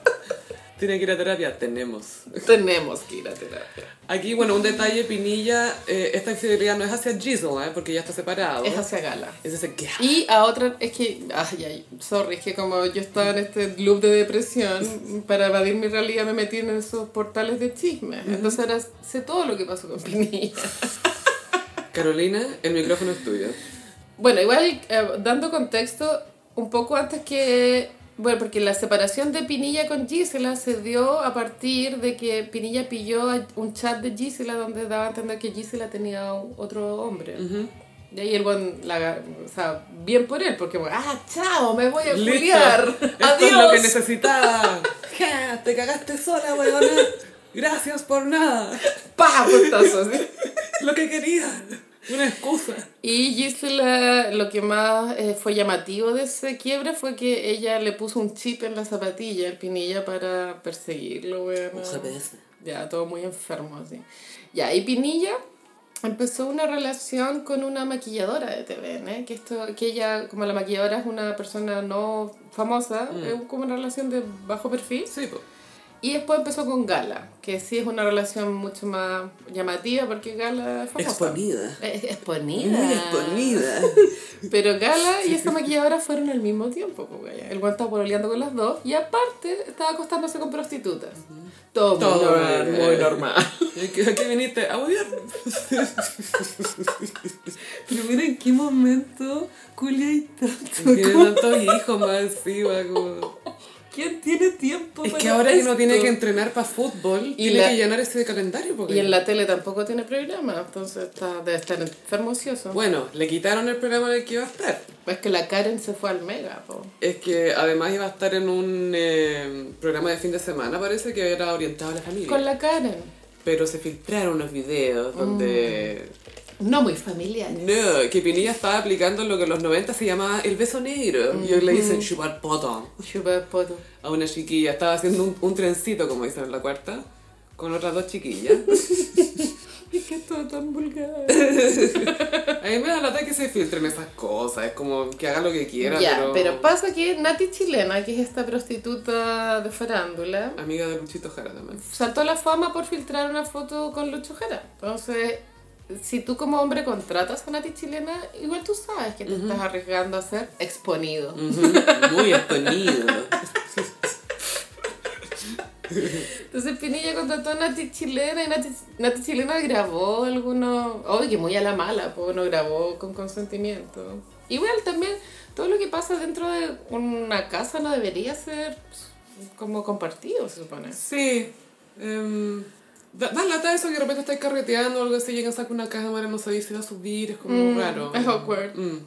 Tienen que ir a terapia, tenemos. Tenemos que ir a terapia. Aquí, bueno, un detalle, Pinilla, eh, esta infidelidad no es hacia Gisela, ¿eh? porque ya está separado. Es hacia Gala. Es ese que... Y a otra, es que, ay, ay, sorry, es que como yo estaba en este loop de depresión, para evadir mi realidad me metí en esos portales de chismes. Entonces ahora sé todo lo que pasó con Pinilla. Carolina, el micrófono es tuyo. Bueno, igual, eh, dando contexto, un poco antes que... Bueno, porque la separación de Pinilla con Gisela se dio a partir de que Pinilla pilló un chat de Gisela donde daba a entender que Gisela tenía otro hombre. Y ahí el buen, la, o sea, bien por él, porque, ah, chao, me voy a juliar. Esto Adiós. es lo que necesitaba. Ja, Te cagaste sola, weona. Gracias por nada. ¡Pah! Puntazo, ¿sí? Lo que quería. Una excusa. Y Gisela, lo que más eh, fue llamativo de ese quiebre fue que ella le puso un chip en la zapatilla al Pinilla para perseguirlo, weón. Ya, todo muy enfermo, así. Ya, y Pinilla empezó una relación con una maquilladora de TVN, que, esto, que ella, como la maquilladora es una persona no famosa, es como una relación de bajo perfil. Sí, pues. Y después empezó con Gala, que sí es una relación mucho más llamativa porque Gala es famosa. Exponida. Es exponida. Muy exponida. Pero Gala y esta maquilladora fueron al mismo tiempo. El güey estaba pololeando con las dos y aparte estaba acostándose con prostitutas. Todo, Todo muy normal. muy normal. ¿A qué, a qué viniste? A odiar. Pero mira en qué momento Julia y tanto. Tiene tantos hijos más encima. Como... ¿Quién tiene tiempo Es para que ahora que no esto? tiene que entrenar para fútbol, Y tiene la- que llenar ese calendario. Porque... Y en la tele tampoco tiene programa, entonces está, debe estar enfermo ocioso. Bueno, le quitaron el programa en el que iba a estar. Es que la Karen se fue al Mega, po. Es que además iba a estar en un eh, programa de fin de semana, parece que era orientado a la familia. Con la Karen. Pero se filtraron unos videos donde... No muy familiar. No, que Pinilla estaba aplicando lo que en los 90 se llamaba el beso negro. Y hoy le dicen chupar poto Chupa poto. a una chiquilla. Estaba haciendo un, un trencito, como dicen en la cuarta, con otras dos chiquillas. Es que es todo tan vulgar. A mí me da lata que se filtren esas cosas. Es como que haga lo que quiera, ya, pero... pero... pasa que Nati Chilena, que es esta prostituta de farándula, Amiga de Luchito Jara también. saltó a la fama por filtrar una foto con Lucho Jara. Entonces, si tú como hombre contratas a Nati Chilena, igual tú sabes que te estás arriesgando a ser exponido. Muy exponido. Entonces Pinilla contrató a Nati Chilena y Nati, Nati Chilena grabó algunos... Oye, que muy a la mala, pues no grabó con consentimiento. Igual también, todo lo que pasa dentro de una casa no debería ser como compartido, se supone. Sí. em, da, da lata eso que de repente estáis carreteando o algo así, llegan a sacar una cámara, no sabéis si va a subir, es como Mm, raro. es awkward. Mm.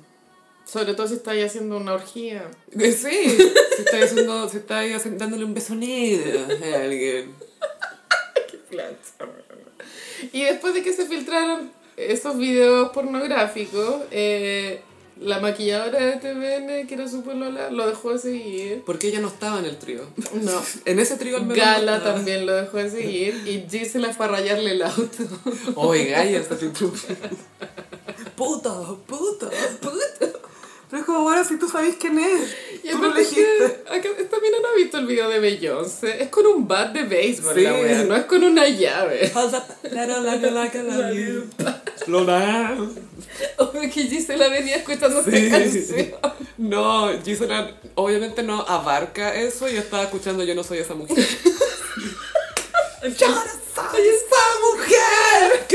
Sobre todo si estáis haciendo una orgía. Eh, Sí, si estáis, haciendo, si estáis haciendo- dándole un beso negro a alguien. Y después de que se filtraron esos videos pornográficos, eh, la maquilladora de TVN, que era su polola, lo dejó de seguir. Porque ella no estaba en el trío. No. En ese trío al menos no Gala estaba. también lo dejó de seguir y Gisela fue a rayarle el auto. Oiga, ya está actitud. Puto, puto, puto. Pero es como, bueno, si tú sabes quién es. Y Tú lo elegiste. acá, mina no ha visto el video de Beyoncé. Es con un bat de béisbol Sí. la wea, no es con una llave. Obvio que Gisela venía escuchando Sí. esta canción. No, Gisela obviamente no abarca eso y estaba escuchando Yo no soy esa mujer. ¡Yo no soy esa mujer!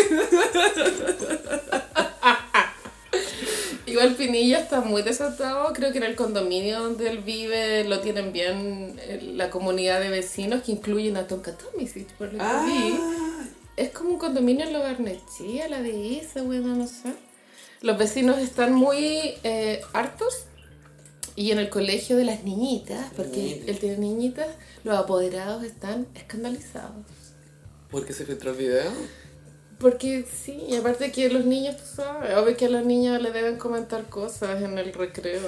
Igual Pinilla está muy desatado. Creo que en el condominio donde él vive lo tienen bien eh, la comunidad de vecinos que incluyen a Tonka Tomisic, por lo que vi. Es como un condominio en Lo Barnechea, la de Isa, bueno, no sé. Los vecinos están muy eh, hartos y en el colegio de las niñitas, porque él tiene niñitas, los apoderados están escandalizados. ¿Por qué se filtró el video? Porque sí, y aparte que los niños, tú sabes, obvio que a los niños le deben comentar cosas en el recreo.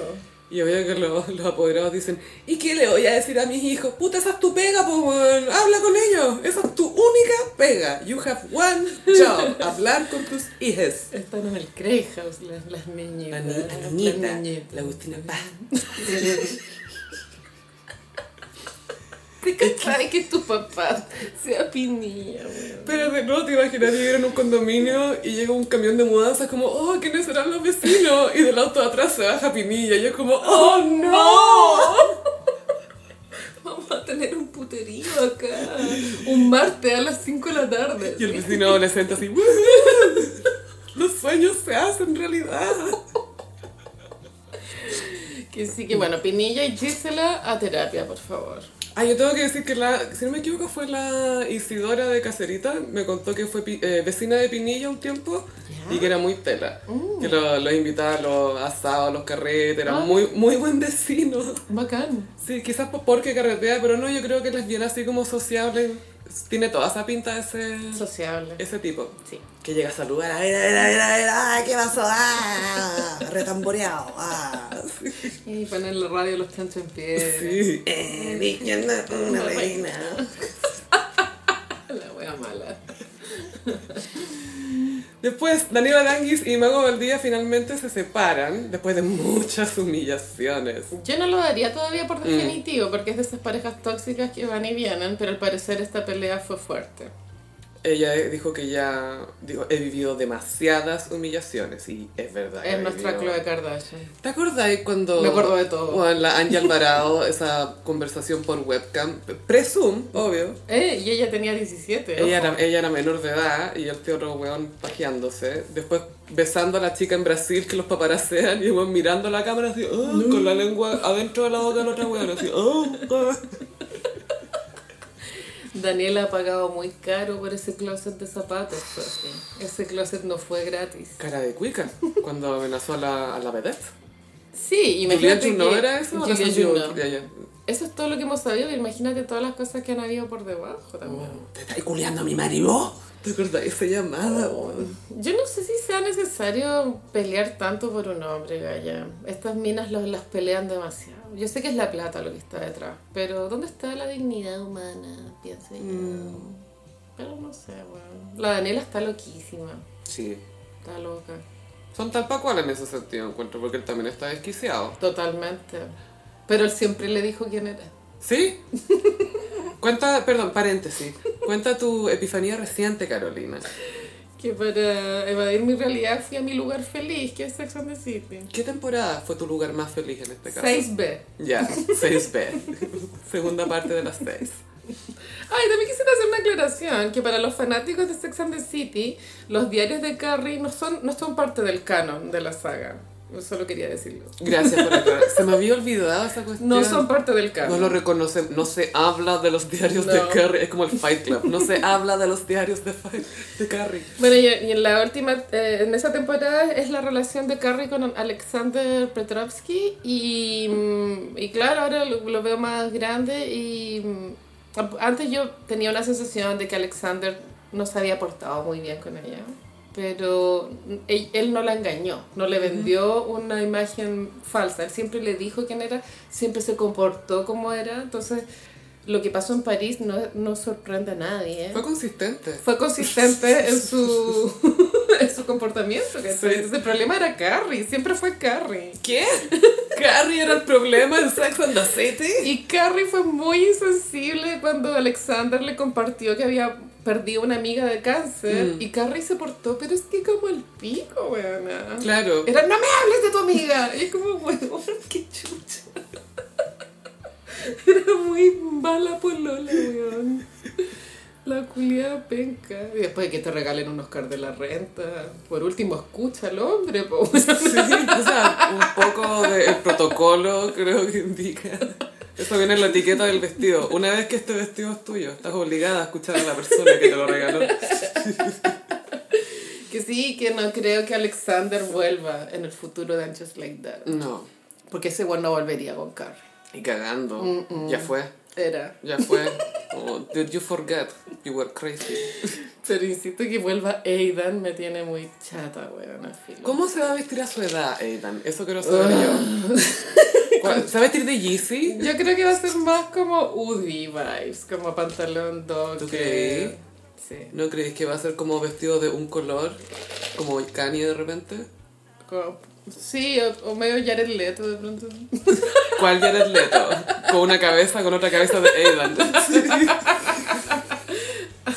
Y obvio que los, los apoderados dicen, ¿y qué le voy a decir a mis hijos? Puta, esa es tu pega, pues. Habla con ellos. Esa es tu única pega. You have one job. Hablar con tus hijos. Están en el Cray House las, las niñitas. La, ni- la niñita, la Agustina Paz. ¿Te cachai que tu papá sea pinilla, weón? Pero de nuevo te imaginas vivir en un condominio y llega un camión de mudanza como, oh, ¿quiénes serán los vecinos? Y del auto de atrás se baja Pinilla y yo como, oh, no. Vamos a tener un puterío acá. Un martes a las 5 de la tarde. Y el vecino adolescente así, "Woohoo, los sueños se hacen realidad. Que sí, que bueno, Pinilla y Gisela a terapia, por favor. Ah, yo tengo que decir que la, si no me equivoco, fue la Isidora de Cacerita. Me contó que fue eh, vecina de Pinilla un tiempo y que era muy tela. Que los lo invitaba a los asados, los carretes, era Ah. muy, muy buen vecino. Bacán. Sí, quizás por- porque carretea, pero no, yo creo que les viene así como sociable. Tiene toda esa pinta ese, Sociable. ese tipo. Sí. Que llega a saludar, a ver, a ver, a ver, a ver, ah, ¿qué pasó? Ah, retamboreado, ah. Y poner la radio los chanchos en pie. Sí. Eh, una reina. La wea mala. Después, Daniela Danguis y Mago Valdía finalmente se separan después de muchas humillaciones. Yo no lo daría todavía por Mm. definitivo, porque es de esas parejas tóxicas que van y vienen, pero al parecer esta pelea fue fuerte. Ella dijo que ya dijo, he vivido demasiadas humillaciones y es verdad. Es nuestra vivido- Chloe Kardashian. ¿Te acordáis cuando... Me acuerdo de todo. Bueno, la Angie Alvarado, esa conversación por webcam, pre-Zoom, obvio. Eh, y ella tenía 17. Ella era, ella era menor de edad y el tío otro weón pajeándose. Después besando a la chica en Brasil que los paparacean y weón mirando la cámara así, "Ah", con la lengua adentro de la boca de la otra weón, así, "Ah, ah". Daniela ha pagado muy caro por ese closet de zapatos, Sophie. Ese closet no fue gratis. Cara de cuica, cuando amenazó a la, a la vedette. Sí, ¿Juliette imagínate que... era eso? Eso es todo lo que hemos sabido, imagínate todas las cosas que han habido por debajo también. ¿Te estás culiando a mi marido? ¿Te acordás de esa llamada, weón? Yo no sé si sea necesario pelear tanto por un hombre, Gaya. Estas minas los, las pelean demasiado. Yo sé que es la plata lo que está detrás, pero ¿dónde está la dignidad humana? Pienso yo. Mm. Pero no sé, weón. La Daniela está loquísima. Sí. Está loca. Son tal pa' cual en ese sentido, encuentro, porque él también está desquiciado. Totalmente. Pero él siempre le dijo quién era. ¿Sí? Cuenta, perdón, paréntesis. Cuenta tu epifanía reciente, Carolina. Que para evadir mi realidad fui a mi lugar feliz, que es Sex and the City. ¿Qué temporada fue tu lugar más feliz en este caso? 6B. Ya, 6B. Segunda parte de las 6. Ay, también quisiera hacer una aclaración, que para los fanáticos de Sex and the City, los diarios de Carrie no son, no son parte del canon de la saga. Solo quería decirlo. Gracias por aclarar. Se me había olvidado esa cuestión. No son parte del No canon. lo reconocen, no se habla de los diarios de No. Carrie, es como el Fight Club, no se habla de los diarios de, de Carrie. Bueno, y, en la última, eh, en esa temporada es la relación de Carrie con Alexander Petrovsky y, mm, y claro, ahora lo, lo veo más grande y mm, antes yo tenía una sensación de que Alexander no se había portado muy bien con ella, pero él, él no la engañó, no le vendió una imagen falsa, él siempre le dijo quién era, siempre se comportó como era, entonces lo que pasó en París no, no sorprende a nadie. ¿eh? Fue consistente. fue consistente en su, en su comportamiento. Sí. Entonces el problema era Carrie, siempre fue Carrie. ¿Qué? ¿Carrie era el problema en Sex and the City? Y Carrie fue muy insensible cuando Alexander le compartió que había perdido una amiga de cáncer. Mm. Y Carrie se portó, pero es que como el pico, weona. Claro. Era, no me hables de tu amiga. Y es como, weón, qué chucha. Era muy mala polola, weón. La culiada penca. Y después de que te regalen un Oscar de la renta. Por último, escucha al hombre, po. Sí, o sea, un poco del protocolo creo que indica. Eso viene en la etiqueta del vestido. Una vez que este vestido es tuyo, estás obligada a escuchar a la persona que te lo regaló. Que sí, que no creo que Alexander vuelva en el futuro de Just Like That. No. Porque ese weón no volvería con Carrie. Y cagando. Ya fue. Era. Ya fue. Oh, did you forget? You were crazy. Pero insisto que vuelva Aidan me tiene muy chata, weón. filo. ¿Cómo se va a vestir a su edad, Aidan? Eso quiero saber yo. ¿Cuál- ¿Se va a vestir de Yeezy? Yo creo que va a ser más como Udi vibes, como pantalón dog. ¿Tú que- crees? Sí. ¿No crees que va a ser como vestido de un color? Como Kanye de repente. Como- sí, o, o medio Jared Leto de pronto. ¿Cuál Jared Leto? Con una cabeza, con otra cabeza de Aidan.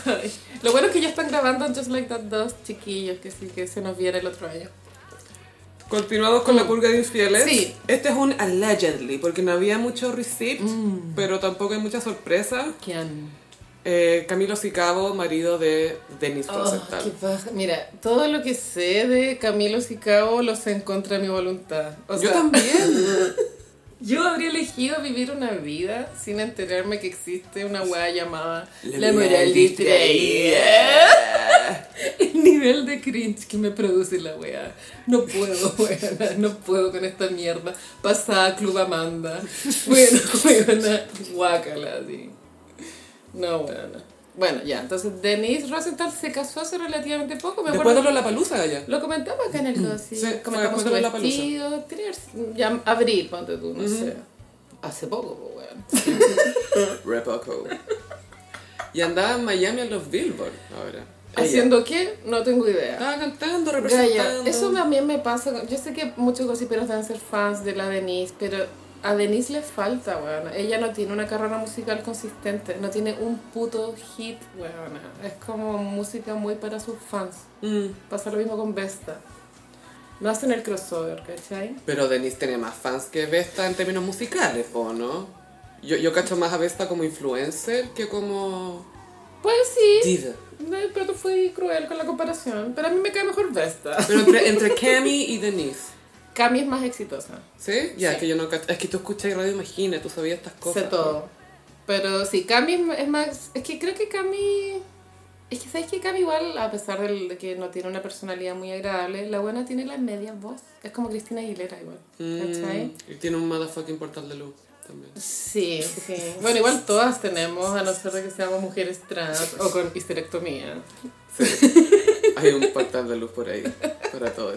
Ay. Lo bueno es que ya están grabando Just Like That dos chiquillos que sí que se nos viene el otro año. Continuamos con la purga de infieles. Sí. Este es un allegedly, porque no había mucho receipt, pero tampoco hay mucha sorpresa. ¿Quién? Eh, Camilo Sicabo, marido de Denis Oh, Rosenthal. qué paja. Mira, todo lo que sé de Camilo Sicabo lo sé en contra de mi voluntad. O Yo sea, también. Yo habría elegido vivir una vida sin enterarme que existe una weá llamada La La, moral distraída. El nivel de cringe que me produce la weá. No puedo, weá. No puedo con esta mierda. Pasada Club Amanda. Bueno, weona. Guácala, así. No, weona. Bueno, ya. Entonces, Denise Rosenthal se casó hace relativamente poco. Me Después de acuerdo- Lollapalooza ya. lo comentamos acá en el Gossip. Sí, fue Comentamos su de vestido. Tenía ya abril, ponte tú, no sé. Hace poco, pues, weón. Repoco. Y andaba en Miami a los Billboard ahora. ¿Haciendo qué? No tengo idea. Estaba cantando, Gaya, representando. eso también me pasa. Yo sé que muchos gossiperos deben ser fans de la Denise, pero a Denise le falta, weón. Ella no tiene una carrera musical consistente, no tiene un puto hit, weón. Es como música muy para sus fans. Mm. Pasa lo mismo con Vesta. No hacen el crossover, ¿cachai? Pero Denise tiene más fans que Vesta en términos musicales, ¿o no? Yo, yo cacho más a Vesta como influencer que como Pues sí, diva. no, pero fui cruel con la comparación. Pero a mí me cae mejor Vesta. Pero entre, entre Cami y Denise. Cami es más exitosa. ¿Sí? Ya, Sí. que yo no. Es que tú escuchas Radio Imagina, tú sabías estas cosas. Sé todo. Pero sí, Cami es- más... Es que creo que Cami... Es que sabes que Cami igual, a pesar de que no tiene una personalidad muy agradable, la buena tiene la media voz. Es como Cristina Aguilera igual. Mm, y tiene un motherfucking portal de luz también. Sí, sí. Bueno, igual todas tenemos, a no ser de que seamos mujeres trans o con histerectomía. Hay un portal de luz por ahí para todos.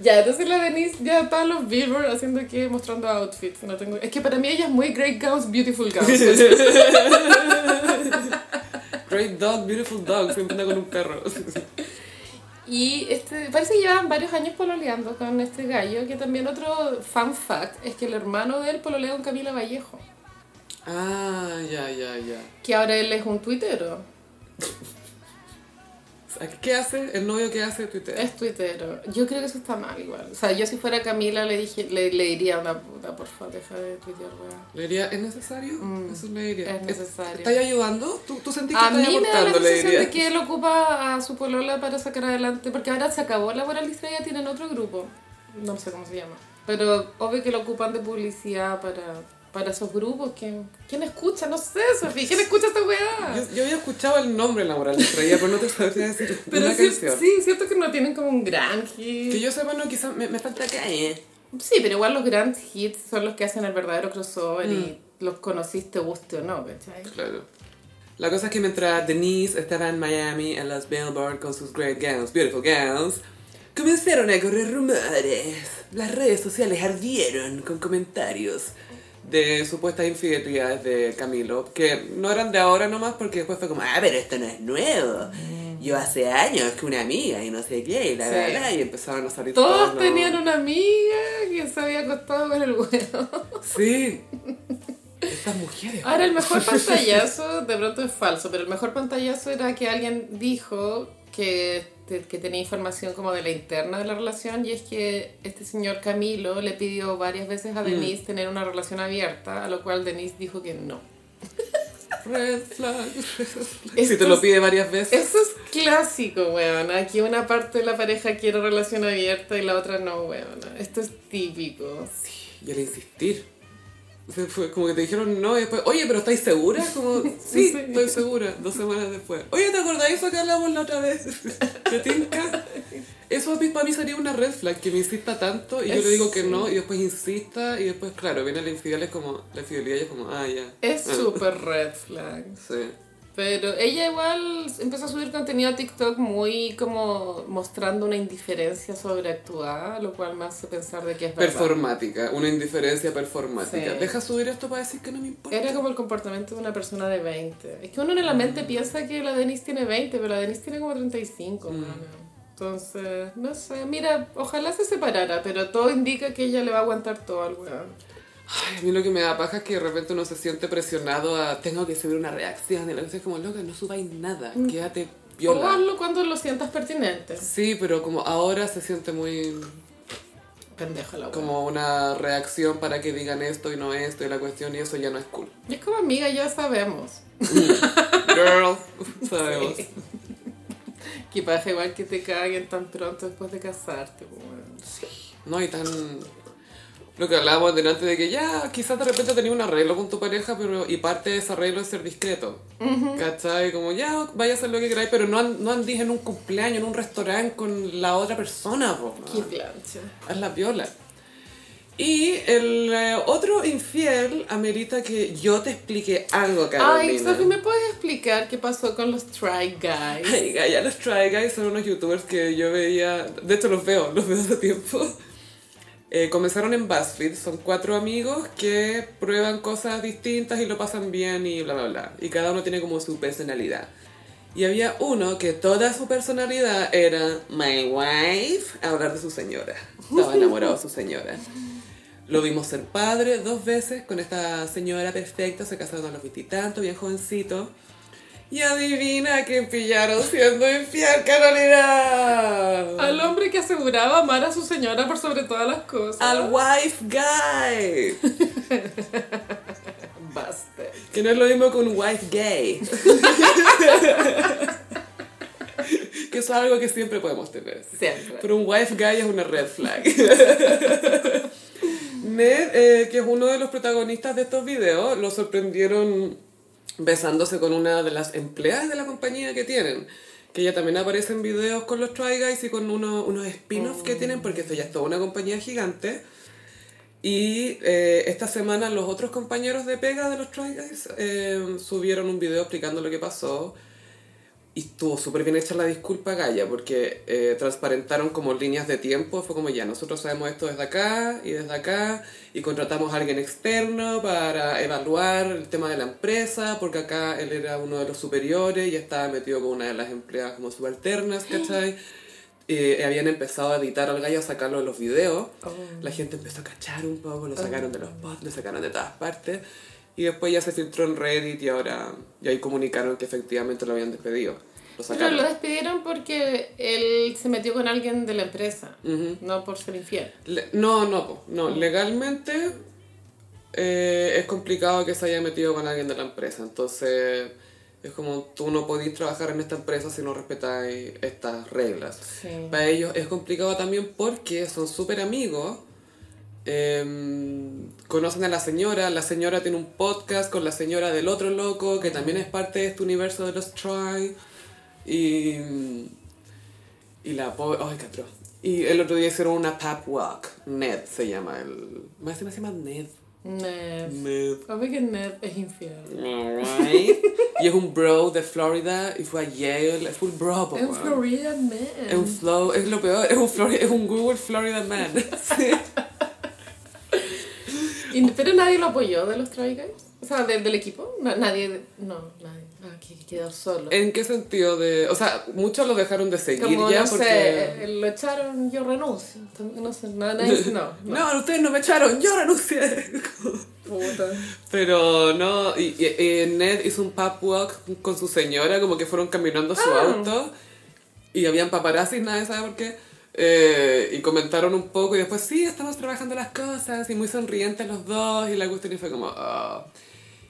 Ya, entonces la Denise ya está en los Billboard haciendo que mostrando outfits. No tengo... Es que para mí ella es muy great gowns, beautiful gowns. Great dog, beautiful dog, siempre anda con un perro. Y este, parece que llevan varios años pololeando con este gallo, que también otro fun fact es que el hermano de él pololea con Camila Vallejo, Ah, ya, ya, ya. que ahora él es un tuitero, ¿Qué hace? ¿El novio qué hace? Twitter. es tuitero. Yo creo que eso está mal igual. O sea, yo si fuera Camila le dije le, le diría a una puta, por favor, deja de tuitear, weá. Le diría, ¿es necesario? Eso le diría. es necesario. ¿Estás ayudando? ¿Tú, tú sentís que A estás mí me da la aportando? Le sensación diría. de que él ocupa a su polola para sacar adelante, porque ahora se acabó la moralista y ya tienen otro grupo, no sé cómo se llama, pero obvio que lo ocupan de publicidad para, para esos grupos. ¿Quién, ¿Quién escucha? No sé, Sofía, ¿quién escucha esta weá? Yo, yo había escuchado el nombre en la moral distraída, pero no te sabría decir Pero una sí, canción. sí, siento que no tienen como un gran hit. Que yo sepa, no, quizás me, me falta calle. Sí, pero igual los grand hits son los que hacen el verdadero crossover Mm. y los conociste, guste o no, ¿cachai? Claro. La cosa es que mientras Denise estaba en Miami en las Billboard con sus great gowns, beautiful gowns, comenzaron a correr rumores. Las redes sociales ardieron con comentarios de supuestas infidelidades de Camilo, que no eran de ahora nomás porque después fue como, ah, pero esto no es nuevo. Yo hace años que una amiga y no sé qué, y la Sí. verdad, y empezaron a salir Todos los- tenían una amiga que se había acostado con el huevo. Sí. Estas mujeres. Ahora, el mejor pantallazo, de pronto es falso, pero el mejor pantallazo era que alguien dijo que, que tenía información como de la interna de la relación y es que este señor Camilo le pidió varias veces a Denise tener una relación abierta, a lo cual Denise dijo que no. Red flag, Si te lo pide varias veces. Eso es clásico, weón. Aquí una parte de la pareja quiere relación abierta y la otra no, weón. Esto es típico. Y al insistir. Fue como que te dijeron no y después, oye, pero ¿estáis segura? Como, sí, estoy segura. Dos semanas después. Oye, ¿te acordás de eso que hablamos la otra vez? ¿Te tinca? Eso para mí sería una red flag, que me insista tanto y yo Es- le digo que no y después insista y después, claro, viene la infidelidad es como, la infidelidad y es como, ah, ya. Es Ah, súper red flag. Sí. Pero ella igual empezó a subir contenido a TikTok muy como mostrando una indiferencia sobreactuada, lo cual me hace pensar de que es verdad. Performática, una indiferencia performática. Sí. Deja subir esto para decir que no me importa. Era como el comportamiento de una persona de 20. Es que uno en la mente piensa que la Denise tiene 20, pero la Denise tiene como 35. mano. Entonces, no sé, mira, ojalá se separara, pero todo indica que ella le va a aguantar todo al weón. Ay, a mí lo que me da paja es que de repente uno se siente presionado a tengo que subir una reacción y la cosa es como loca, no subáis nada, quédate O viola. hazlo cuando lo sientas pertinente. Sí, pero como ahora se siente muy Pendeja la como una reacción para que digan esto y no esto y la cuestión y eso ya no es cool. Y es como amiga, ya sabemos. Girl, sabemos. Que pasa igual que te caguen tan pronto después de casarte, pues, weón. No hay tan... Lo que hablábamos delante de que ya quizás de repente tenías un arreglo con tu pareja pero y parte de ese arreglo es ser discreto. ¿Cachai? Como ya vaya a hacer lo que queráis pero no, no andís en un cumpleaños, en un restaurante con la otra persona. Po, Qué plancha. Haz la viola. Y el eh, otro infiel amerita que yo te explique algo, Carolina. Ay, Sophie, ¿me puedes explicar qué pasó con los Try Guys? Ay, ya los Try Guys son unos youtubers que yo veía, de hecho los veo, los veo hace tiempo. Eh, comenzaron en BuzzFeed, son cuatro amigos que prueban cosas distintas y lo pasan bien y bla bla bla. Y cada uno tiene como su personalidad. Y había uno que toda su personalidad era my wife, hablar de su señora. Estaba enamorado de su señora. Lo vimos ser padre dos veces con esta señora perfecta, se casaron a los veintitantos, bien jovencito. Y adivina quién pillaron siendo infiel, Carolina. Al hombre que aseguraba amar a su señora por sobre todas las cosas. Al wife guy. Basta. Que no es lo mismo que un wife gay. que eso es algo que siempre podemos tener. Siempre. Pero un wife guy es una red flag. Ned, eh, que es uno de los protagonistas de estos videos, lo sorprendieron besándose con una de las empleadas de la compañía que tienen. Que ella también aparece en videos con los Try Guys y con uno- unos spin-offs que tienen, porque esto ya es toda una compañía gigante. Y eh, esta semana los otros compañeros de pega de los Try Guys eh, subieron un video explicando lo que pasó. Y estuvo súper bien hecha la disculpa, Gaia, porque eh, transparentaron como líneas de tiempo. Fue como ya, nosotros sabemos esto desde acá y desde acá, y contratamos a alguien externo para evaluar el tema de la empresa, porque acá él era uno de los superiores y estaba metido con una de las empleadas como subalternas, ¿cachai? Eh, habían empezado a editar al gallo, a sacarlo de los videos. La gente empezó a cachar un poco, lo sacaron de los posts, lo sacaron de todas partes. Y después ya se filtró en Reddit y ahora y ahí comunicaron que efectivamente lo habían despedido. Lo Pero lo despidieron porque él se metió con alguien de la empresa, no por ser infiel. Le- no, no, no. Legalmente eh, es complicado que se haya metido con alguien de la empresa. Entonces es como tú no podís trabajar en esta empresa si no respetáis estas reglas. Sí. Para ellos es complicado también porque son súper amigos. Em, conocen a la señora, la señora tiene un podcast con la señora del otro loco que también es parte de este universo de los Try. Y, y la pobre. ¡Ay, qué! Y el otro día hicieron una pap walk. Ned se llama el. Más se llama Ned. Ned. Ned. Obvio que Ned es infiel. Alright. y es un bro de Florida y fue a Yale. Es full bro, En weón. Florida Es un Man. flow, es lo peor, es un, Flori- es un Google Florida Man. Sí. Pero nadie lo apoyó de los Try Guys. O sea, de- del equipo. Na- nadie. No, nadie. Ah, que que quedó solo. ¿En qué sentido de...? O sea, muchos lo dejaron de seguir Como, ya no porque... sé, eh, lo echaron, yo renuncio. No sé, no, nadie, no. no. No, ustedes no me echaron, yo renuncié. Puta. Pero no, y, y- y Ned hizo un pub walk con su señora, como que fueron caminando su Ah. auto y habían paparazzis, nadie sabe por qué. Eh, y comentaron un poco y después, sí, estamos trabajando las cosas y muy sonrientes los dos y la cuestión y fue como, ah.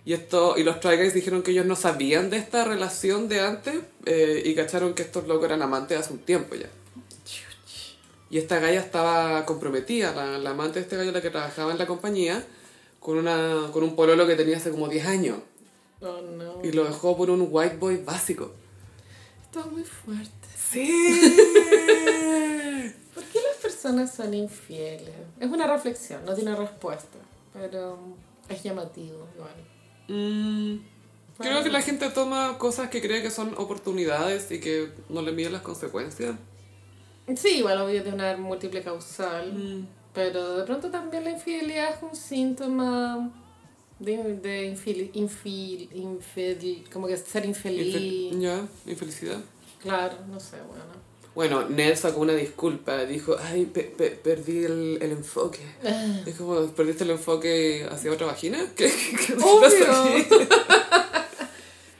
Y esto, y los Try Guys dijeron que ellos no sabían de esta relación de antes eh, y cacharon que estos locos eran amantes hace un tiempo ya. Y esta galla estaba comprometida, la, la amante de este gallo, la que trabajaba en la compañía, con, una, con un pololo que tenía hace como 10 años. Oh, no. Y lo dejó por un white boy básico. Esto es muy fuerte. ¡Sí! ¿Por qué las personas son infieles? Es una reflexión, no tiene respuesta. Pero es llamativo, igual. Mm, creo que la gente toma cosas que cree que son oportunidades y que no le mide las consecuencias. Sí, igual obvio de una múltiple causal. Pero de pronto también la infidelidad es un síntoma de, de infil, infil, como que ser infeliz. Infe- ya, infelicidad. Claro, no sé, bueno. Bueno, Ned sacó una disculpa, dijo, ay, pe- pe- perdí el, el enfoque. Es como, ¿perdiste el enfoque hacia otra vagina? ¿Qué, qué, qué? Obvio.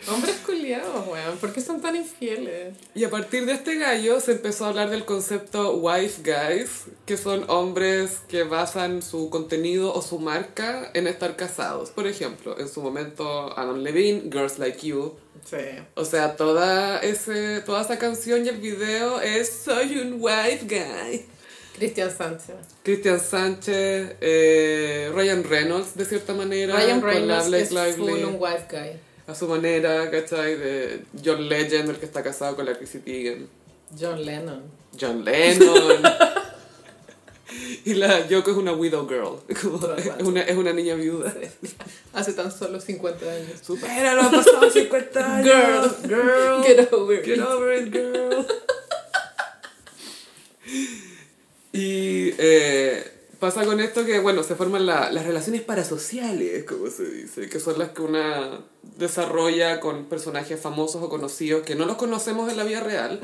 Hombres culiados, weón. ¿Por qué son tan infieles? Y a partir de este gallo se empezó a hablar del concepto wife guys, que son hombres que basan su contenido o su marca en estar casados. Por ejemplo, en su momento Adam Levine, Girls Like You. Sí. O sea, toda, ese, toda esa canción y el video es Soy un wife guy. Cristian Sánchez. Christian Sánchez, eh, Ryan Reynolds de cierta manera, Ryan con la Reynolds Blake es full un wife guy. A su manera, ¿cachai? De John Legend, el que está casado con la Chrissy Teigen. John Lennon. John Lennon. y la Yoko es una widow girl. Como- es, una, es una niña viuda. Hace tan solo 50 años. Supéralo, han pasado 50 años. Girl, girl. Get over Get it. over it, girl. y eh, pasa con esto que, bueno, se forman la- las relaciones parasociales, como se dice, que son las que una desarrolla con personajes famosos o conocidos que no los conocemos en la vida real,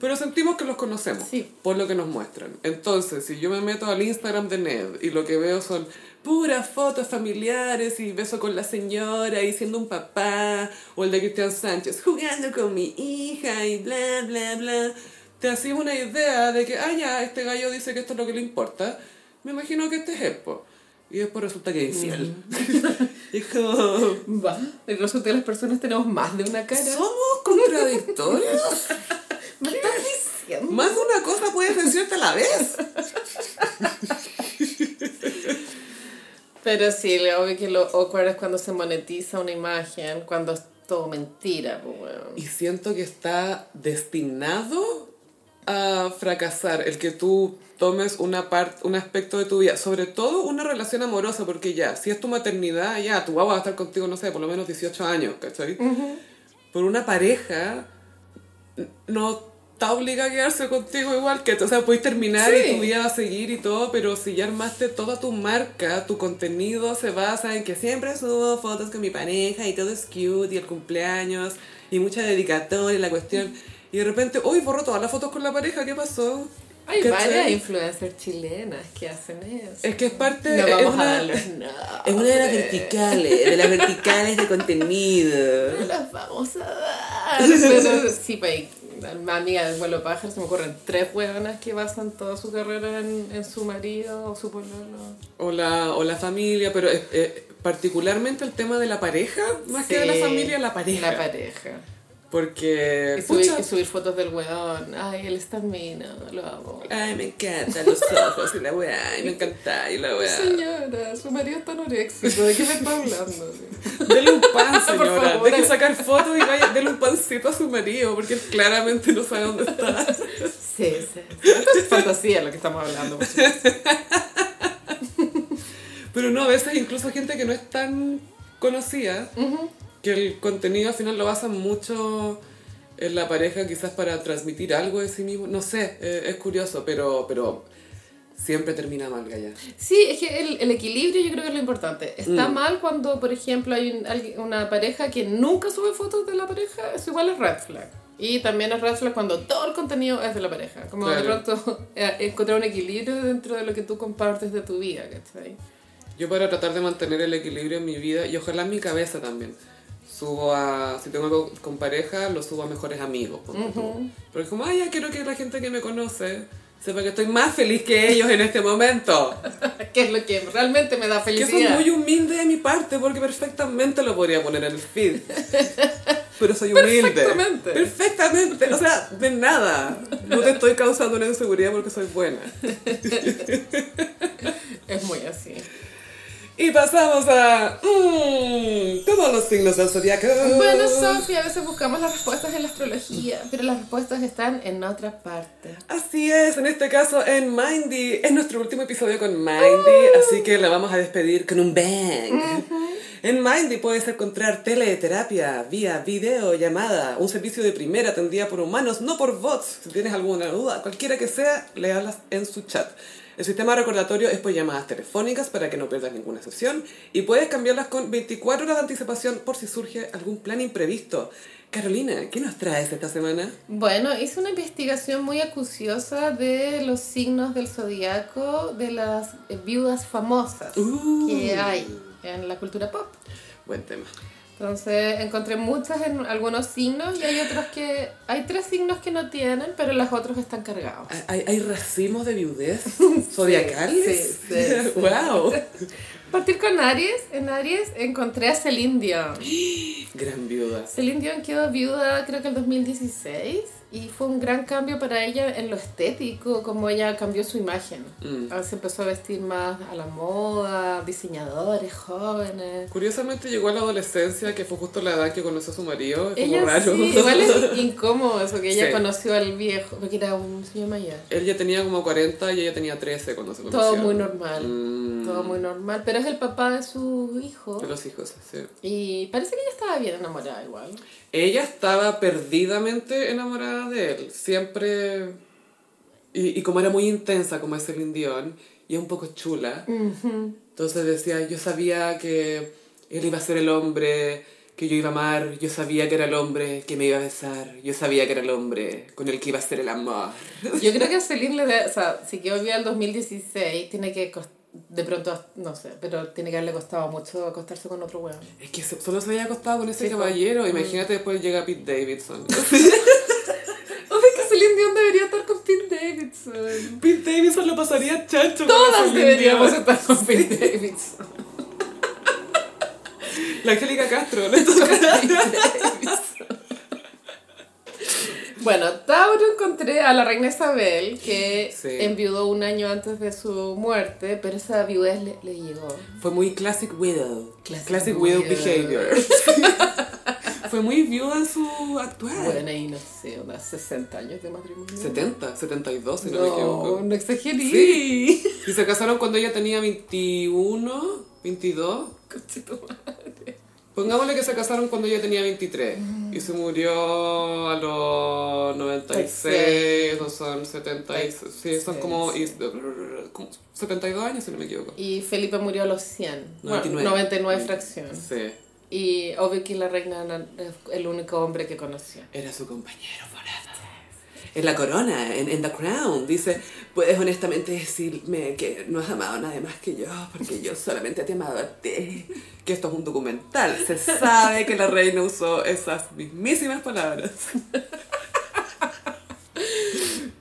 pero sentimos que los conocemos Sí. por lo que nos muestran. Entonces, si yo me meto al Instagram de Ned y lo que veo son puras fotos familiares y beso con la señora y siendo un papá, o el de Cristian Sánchez jugando con mi hija y bla, bla, bla, te hacías una idea de que, ah, ya, este gallo dice que esto es lo que le importa, me imagino que este es Epo. Y después resulta que es infiel. como, Va. Y resulta que las personas tenemos más de una cara. ¿somos contradictorios? ¿Me estás diciendo? Más de una cosa puedes decirte a la vez. Pero sí, le obvio que lo awkward es cuando se monetiza una imagen, cuando es todo mentira, pues bueno. Y siento que está destinado a fracasar el que tú tomes una parte, un aspecto de tu vida, sobre todo una relación amorosa, porque ya, si es tu maternidad, ya, tu guagua va a estar contigo, no sé, por lo menos 18 años, ¿cachai? Por una pareja, no está obligada a quedarse contigo igual que tú, o sea, puedes terminar Sí. y tu vida va a seguir y todo, pero si ya armaste toda tu marca, tu contenido se basa en que siempre subo fotos con mi pareja y todo es cute y el cumpleaños y mucha dedicatoria y la cuestión. Y de repente, uy, borro todas las fotos con la pareja, ¿qué pasó? Hay ¿Cachai? varias influencers chilenas que hacen eso. Es que es parte no es vamos una- a Es una de las verticales, de las verticales de contenido. No las vamos a dar. Pero sí, pues, amiga del vuelo pájaro se me ocurren tres hueonas que basan toda su carrera en, en su marido o su pololo. O la, o la familia, pero eh, particularmente el tema de la pareja, más que de la familia, la pareja. La pareja. Porque, Y subir, pucha, y subir fotos del hueón. Ay, él está mino, lo amo. ay, me encantan los ojos y la weá, ay, me encanta y la weá. Señora, su marido está anoréxico. ¿De qué me está hablando? Dele un pan, Por señora. favor. Deje sacar fotos y vaya, dele un pancito a su marido, porque él claramente no sabe dónde está. Sí, sí. Es fantasía lo que estamos hablando. por supuesto. Pero no, a veces incluso gente que no es tan conocida, que el contenido al final lo basan mucho en la pareja, quizás para transmitir algo de sí mismo. No sé, eh, es curioso, pero, pero siempre termina mal, Gaya. Sí, es que el, el equilibrio yo creo que es lo importante. Está mal cuando, por ejemplo, hay un- una pareja que nunca sube fotos de la pareja, eso igual es red flag. Y también es red flag cuando todo el contenido es de la pareja. Como de Claro. pronto eh, encontrar un equilibrio dentro de lo que tú compartes de tu vida, ¿cachai? Yo para tratar de mantener el equilibrio en mi vida y ojalá en mi cabeza también. Subo a, si tengo algo con pareja, lo subo a mejores amigos. tú. Porque es como, ay, ya quiero que la gente que me conoce sepa que estoy más feliz que ellos en este momento. ¿Qué es lo que realmente me da Que eso es felicidad? muy humilde de mi parte, porque perfectamente lo podría poner en el feed. Pero soy humilde. Perfectamente. Perfectamente. O sea, de nada. No te estoy causando una inseguridad porque soy buena. Es muy así. Y pasamos a... Mmm, todos los signos del zodiaco. Bueno, Sofía, a veces buscamos las respuestas en la astrología, pero las respuestas están en otra parte. Así es, en este caso en Mindy. Es nuestro último episodio con Mindy, así que la vamos a despedir con un bang. En Mindy puedes encontrar teleterapia vía video, llamada, un servicio de primera atendida por humanos, no por bots. Si tienes alguna duda, cualquiera que sea, le hablas en su chat. El sistema recordatorio es por llamadas telefónicas para que no pierdas ninguna sesión y puedes cambiarlas con 24 horas de anticipación por si surge algún plan imprevisto. Carolina, ¿qué nos traes esta semana? Bueno, hice una investigación muy acuciosa de los signos del zodiaco de las viudas famosas Uh. que hay en la cultura pop. Buen tema. Entonces encontré muchas en algunos signos y hay otros que... Hay tres signos que no tienen, pero los otros están cargados. ¿Hay, hay racimos de viudez zodiacales? sí, sí, sí. ¡Wow! Partir con Aries. En Aries encontré a Celine Dion. Gran viuda. Celine Dion quedó viuda creo que el 2016 y fue un gran cambio para ella en lo estético, como ella cambió su imagen. Mm. Ahora se empezó a vestir más a la moda, diseñadores jóvenes. Curiosamente llegó a la adolescencia, que fue justo la edad que conoció a su marido. Es como Ella raro. sí, igual es incómodo eso, que ella Sí. conoció al viejo, porque era un señor mayor. Él ya tenía como 40 y ella tenía 13 cuando se conocieron. Todo muy normal, Mm. todo muy normal, pero es el papá de su hijo. De los hijos, sí. Y parece que ella estaba bien enamorada igual. Ella estaba perdidamente enamorada de él. Siempre... Y, y como era muy intensa como es Celine Dion, y es un poco chula. Entonces decía, yo sabía que él iba a ser el hombre que yo iba a amar, yo sabía que era el hombre que me iba a besar, yo sabía que era el hombre con el que iba a ser el amor. Yo creo que a Celine le da, o sea, si quedó viva el 2016, tiene que, cos- de pronto, no sé, pero tiene que haberle costado mucho acostarse con otro weón. Es que solo se había acostado con ese Sí, caballero, imagínate después llega Pete Davidson. Obvio que Celine Dion debería estar con Pete Davidson. Pete Davidson lo pasaría chancho. con la Todas deberíamos Dion. estar con Pete Davidson. La Angélica Castro, le toca. Bueno, Tauro encontré a la reina Isabel, que Sí. enviudó un año antes de su muerte, pero esa viudez le, le llegó. Fue muy classic widow. Classic widow widow. behavior. Fue muy viuda en su actual. Bueno, y no sé, unas 60 años de matrimonio. 70, 72 si no, me No, equivoco. no exageré. Sí. Y se casaron cuando ella tenía 21, 22. Conche tu madre. Pongámosle que se casaron cuando ella tenía 23 y se murió a los 96, no son 76, sí, son como, y- como 72 años si no me equivoco. Y Felipe murió a los 100. 99. Bueno, 99 fracciones. Sí, Y obvio que la reina era el único hombre que conocía. era su compañero forever. En la corona, en, en The Crown, dice, puedes honestamente decirme que no has amado a nadie más que yo, porque yo solamente te he amado a ti. Que esto es un documental, se sabe que la reina usó esas mismísimas palabras.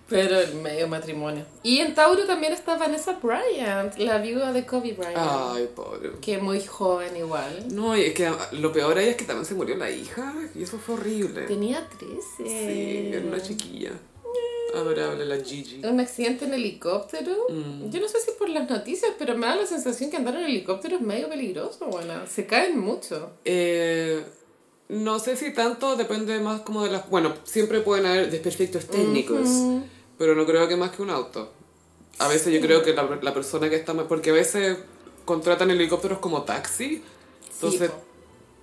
Pero el medio matrimonio. Y en Tauro también está Vanessa Bryant, la viuda de Kobe Bryant. Ay, pobre. Que muy joven igual. No, y es que lo peor ahí es que también se murió la hija, y eso fue horrible. Tenía 13. Sí, era una chiquilla. Adorable, la Gigi. Un accidente en helicóptero. Mm. Yo no sé si por las noticias, pero me da la sensación que andar en helicóptero es medio peligroso, bueno. Se caen mucho. Eh, no sé si tanto, depende más como de las... Bueno, siempre pueden haber desperfectos técnicos, pero no creo que más que un auto. A veces yo creo que la, la persona que está... más- Porque a veces contratan helicópteros como taxi, entonces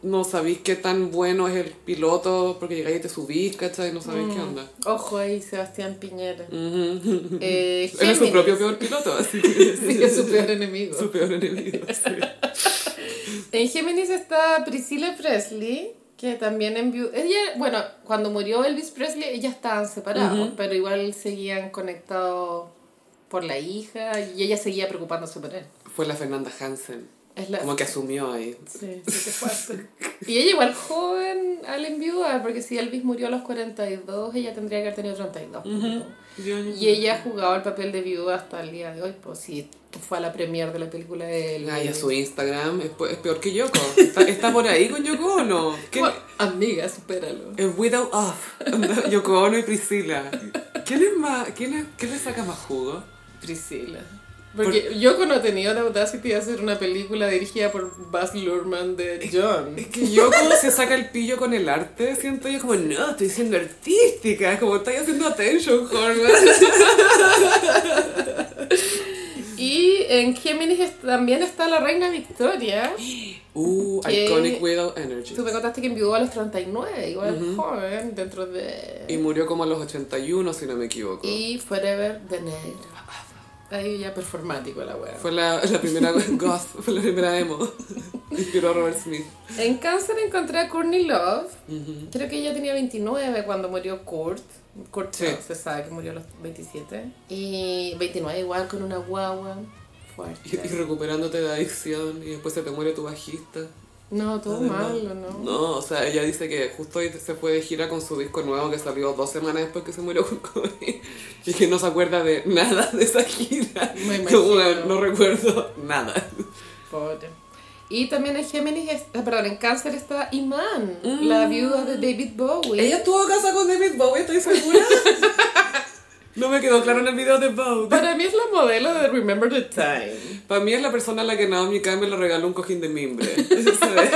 no sabéis qué tan bueno es el piloto, porque llegáis y te subís, ¿cachai? No sabéis Mm. qué onda. Ojo ahí, Sebastián Piñera. Eh, Él es su propio peor piloto, así que Sí, es su peor enemigo. su peor enemigo. sí. En Géminis está Priscilla Presley, que también envió... Ella, bueno, cuando murió Elvis Presley, ellas estaban separados, pero igual seguían conectados por la hija y ella seguía preocupándose por él. Fue la Fernanda Hansen, Es la... como que asumió ahí. Sí, sí, qué fuerte. Y ella igual joven al enviudar, porque si Elvis murió a los 42, ella tendría que haber tenido 32. Y ella ha jugado el papel de viuda hasta el día de hoy, pues sí, fue a la premiere de la película de él. Ay, a su Instagram es, pe- es peor que Yoko. Está, está por ahí con Yoko. ¿Quién- Bueno, amiga, supéralo. Es Widow of. Yoko Ono y Priscila. ¿Quién es más? ¿Quién, es, ¿Quién le saca más jugo? Priscila. Porque Yoko no ha tenido la audacity de hacer una película dirigida por Baz Luhrmann de John. Es que Yoko se saca el pillo con el arte, siento yo como, no, estoy siendo artística, es como estoy haciendo attention, horror. En Géminis también está la reina Victoria. Uh. Iconic Widow Energy. Tú me contaste que enviudó a los 39, igual joven, dentro de... Y murió como a los 81, si no me equivoco. Y Forever the Negro. Ahí ya performático la wea. Fue la, la primera goth, fue la primera emo. Inspiró a Robert Smith. En Cáncer encontré a Courtney Love. Creo que ella tenía 29 cuando murió Kurt. Kurt Sí. no, se sabe que murió a los 27. Y 29 igual con una guagua. Y, Fuerte. y recuperándote de adicción y después se te muere tu bajista. No, todo Además, malo, ¿no? No, o sea, ella dice que justo hoy se fue de gira con su disco nuevo que salió dos semanas después que se murió con COVID. Y que no se acuerda de nada de esa gira. Me imagino. Como, "Bueno, no recuerdo nada. Pobre. Y también en Géminis, ah, perdón, en Cáncer está Iman, la viuda de David Bowie. ¿Ella estuvo casada con David Bowie, estoy segura? no me quedó claro en el video de Bowie. Para mí es la modelo de Remember the Time. Para mí es la persona a la que Naomi Campbell le regaló un cojín de mimbre. Eso se ve.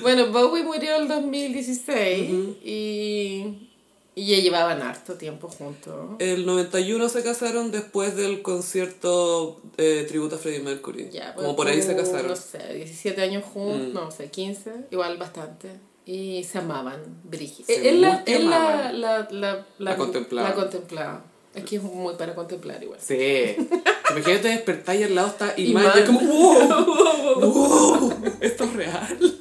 Bueno, Bowie murió en el 2016 y, y ya llevaban harto tiempo juntos. El 91 se casaron después del concierto eh, tributo a Freddie Mercury. Ya, Como pues, por ahí se como, casaron. No sé, 17 años juntos, Mm. no sé, 15, igual bastante. Y se amaban, Brigitte. Se Él, la, él la, la, la, La contemplaba. La contemplaba. Es que es muy para contemplar igual. Sí. Imagínate despertar y al lado está Iman. Iman. Y es como, wow, wow, esto es real.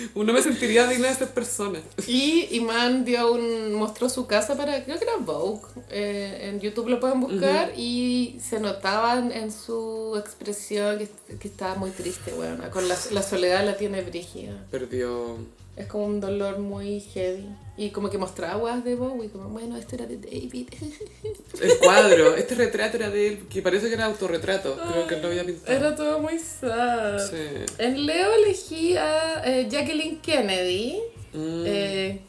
Uno me sentiría digna de ser persona. Y Iman dio un, mostró su casa para, creo que era Vogue, eh, en YouTube lo pueden buscar, y se notaban en su expresión que, que estaba muy triste, bueno, con la, la soledad la tiene brígida. Perdió. Es como un dolor muy heavy. Y como que mostraba aguas de Bowie, como, bueno, esto era de David. El cuadro, este retrato era de él, que parece que era autorretrato. Creo que él lo había pintado. Era todo muy sad. Sí. En Leo elegí a eh, Jacqueline Kennedy, Mm, eh,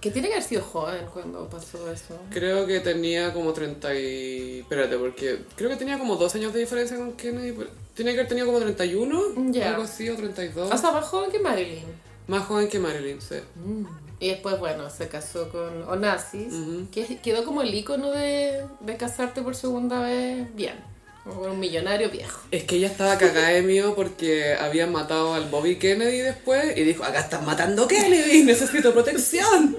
que tiene que haber sido joven cuando pasó eso. Creo que tenía como 30 y... Espérate, porque creo que tenía como dos años de diferencia con Kennedy. Tiene que haber tenido como 31, Ya. algo así, o 32. O sea, más joven que Marilyn. Más joven que Marilyn, sí. Y después, bueno, se casó con Onassis, que quedó como el icono de, de casarte por segunda vez bien. Con un millonario viejo. Es que ella estaba cagada de miedo porque habían matado al Bobby Kennedy después y dijo, acá están matando a Kennedy, necesito protección.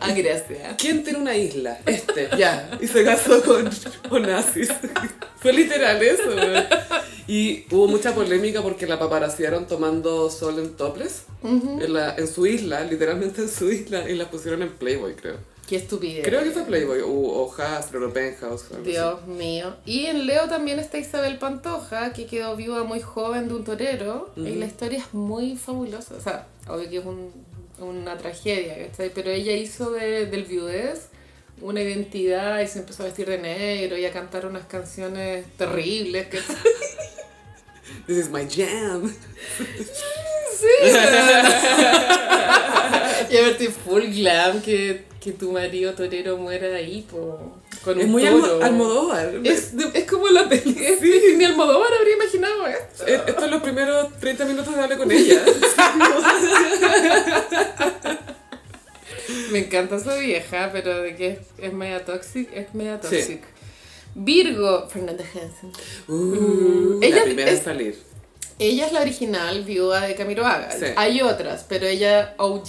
Ah, gracias. ¿Quién tiene una isla? Este, ya. Y se casó con Onassis. Fue literal eso. Y hubo mucha polémica porque la paparazziaron tomando sol en topless en, la, en su isla, literalmente en su isla, y la pusieron en Playboy, creo. Qué estupidez. Creo que fue Playboy, o, o Hasbro, o Penthouse. algo así. Dios mío. Y en Leo también está Isabel Pantoja, que quedó viuda muy joven de un torero. Y la historia es muy fabulosa. O sea, obvio que es un- una tragedia, ¿cachai? Pero ella hizo de- del viudez una identidad y se empezó a vestir de negro y a cantar unas canciones terribles. Que... This is my jam. y a verte full glam que, que tu marido torero muera ahí po, con Es un muy toro. almo Almodóvar. Es, es como la peli. Ni Almodóvar habría imaginado esto. Eh, Esto es los primeros 30 minutos de hablar con ella. Me encanta esa vieja, pero de que es, es media toxic, es media Sí. toxic. Virgo, Fernanda Hansen. Uh, Ella la primera es- en salir. Ella es la original viuda de Camilo Haga. Sí. Hay otras, pero ella OG.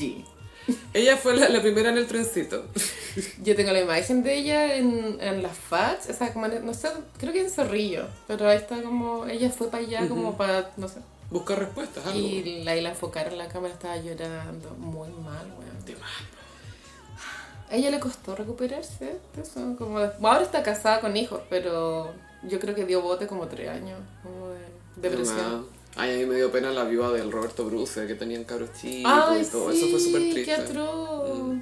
Ella fue la, la primera en el trencito. Yo tengo la imagen de ella en, en las FATS, o sea, como en- no sé, creo que en Zorrillo, pero ahí está como, ella fue para allá como para, no sé, Busca respuestas, algo. y la, y la enfocaron en la cámara, estaba llorando muy mal, weón. De. A ella le costó recuperarse eso, como de- ahora está casada con hijos, pero yo creo que dio bote como tres años, como de De depresión. Ay, a mí me dio pena la viuda del Roberto Bruce, que tenían cabros chicos Ay, y todo. sí, Eso fue súper qué triste. Mm.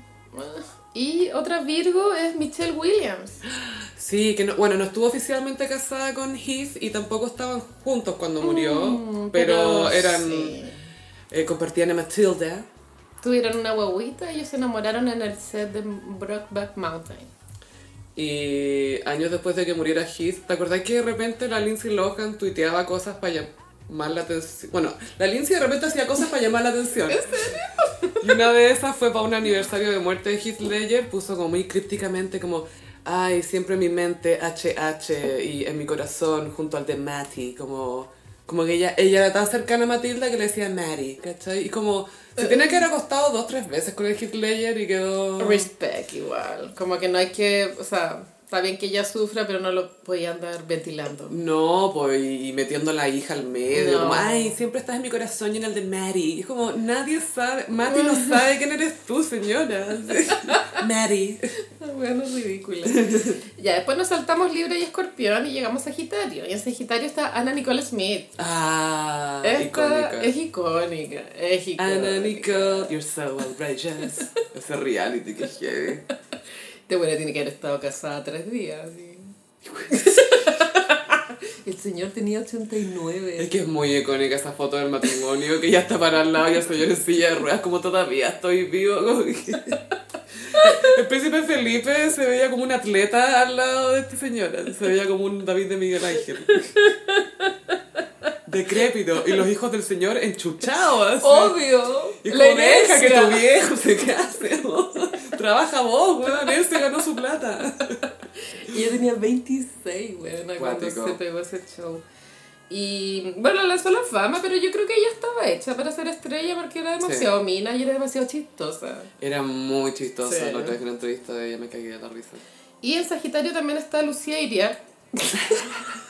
Y otra Virgo es Michelle Williams. Sí, que no, bueno, no estuvo oficialmente casada con Heath y tampoco estaban juntos cuando murió, Mm, pero, eran, sí. eh, compartían a Matilda. Tuvieron una guaguita y ellos se enamoraron en el set de Brokeback Mountain. Y años después de que muriera Heath, ¿te acordás que de repente la Lindsay Lohan tuiteaba cosas para llamar la atención? Bueno, la Lindsay de repente hacía cosas para llamar la atención. Y una de esas fue para un aniversario de muerte de Heath Ledger, puso como muy crípticamente como, ay, siempre en mi mente HH y en mi corazón junto al de Matty, como, como que ella, ella era tan cercana a Matilda que le decía Matty, ¿cachai? Y como, se tiene que haber acostado dos, tres veces con el Heath Ledger y quedó... Respect igual. Como que no hay que, o sea, está bien que ella sufra, pero no lo podía andar ventilando. No, pues, y metiendo a la hija al medio, No. ay, siempre estás en mi corazón y en el de Maddie. Y es como, nadie sabe, Matty no sabe quién eres tú, señora. Maddie. Bueno, ridícula. ya, después nos saltamos Libra y Escorpión y llegamos a Sagitario. Y en Sagitario está Anna Nicole Smith. Ah, Esta icónica. es icónica, es icónica. Anna Nicole, you're so outrageous. Ese reality que heavy. Este bueno tiene que haber estado casada tres días. sí. El señor tenía 89. Es que es muy icónica esa foto del matrimonio, que ya está para al lado y el señor en silla de ruedas, como todavía estoy vivo. El príncipe Felipe se veía como un atleta al lado de esta señora, se veía como un David de Miguel Ángel. Decrépito, y los hijos del señor enchuchados. Obvio. Y la que tu viejo se case, vos. Trabaja vos, weón, él se ganó su plata. Y ella tenía 26, weón, cuando se pegó ese show. Y bueno, lanzó la fama, pero yo creo que ella estaba hecha para ser estrella porque era demasiado mina y era demasiado chistosa. Era muy chistoso, Sí. la otra vez en una entrevista de ella me cagué de la risa. Y en Sagitario también está Lucía Iriar.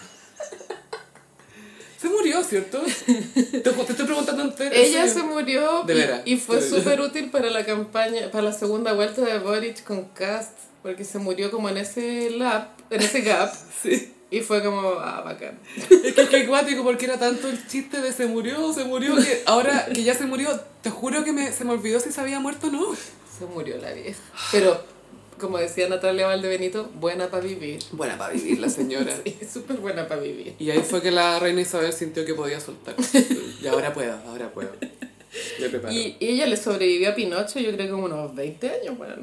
Se murió, ¿cierto? Te, te estoy preguntando entero. Ella se murió De y- fue súper útil para la campaña, para la segunda vuelta de Boric con Cast, porque se murió como en ese lap, en ese gap, Sí. y fue como, ah, bacán. Es que es cuático porque era tanto el chiste de se murió, se murió, que ahora que ya se murió, te juro que me, se me olvidó si se había muerto o no. Se murió la vieja. Pero, como decía Natalia Valdebenito, buena para vivir. Buena para vivir la señora. Sí, súper buena para vivir. Y ahí fue que la reina Isabel sintió que podía soltar. Y ahora puedo, ahora puedo. Preparo. Y, y ella le sobrevivió a Pinocho, yo creo que como unos 20 años, bueno.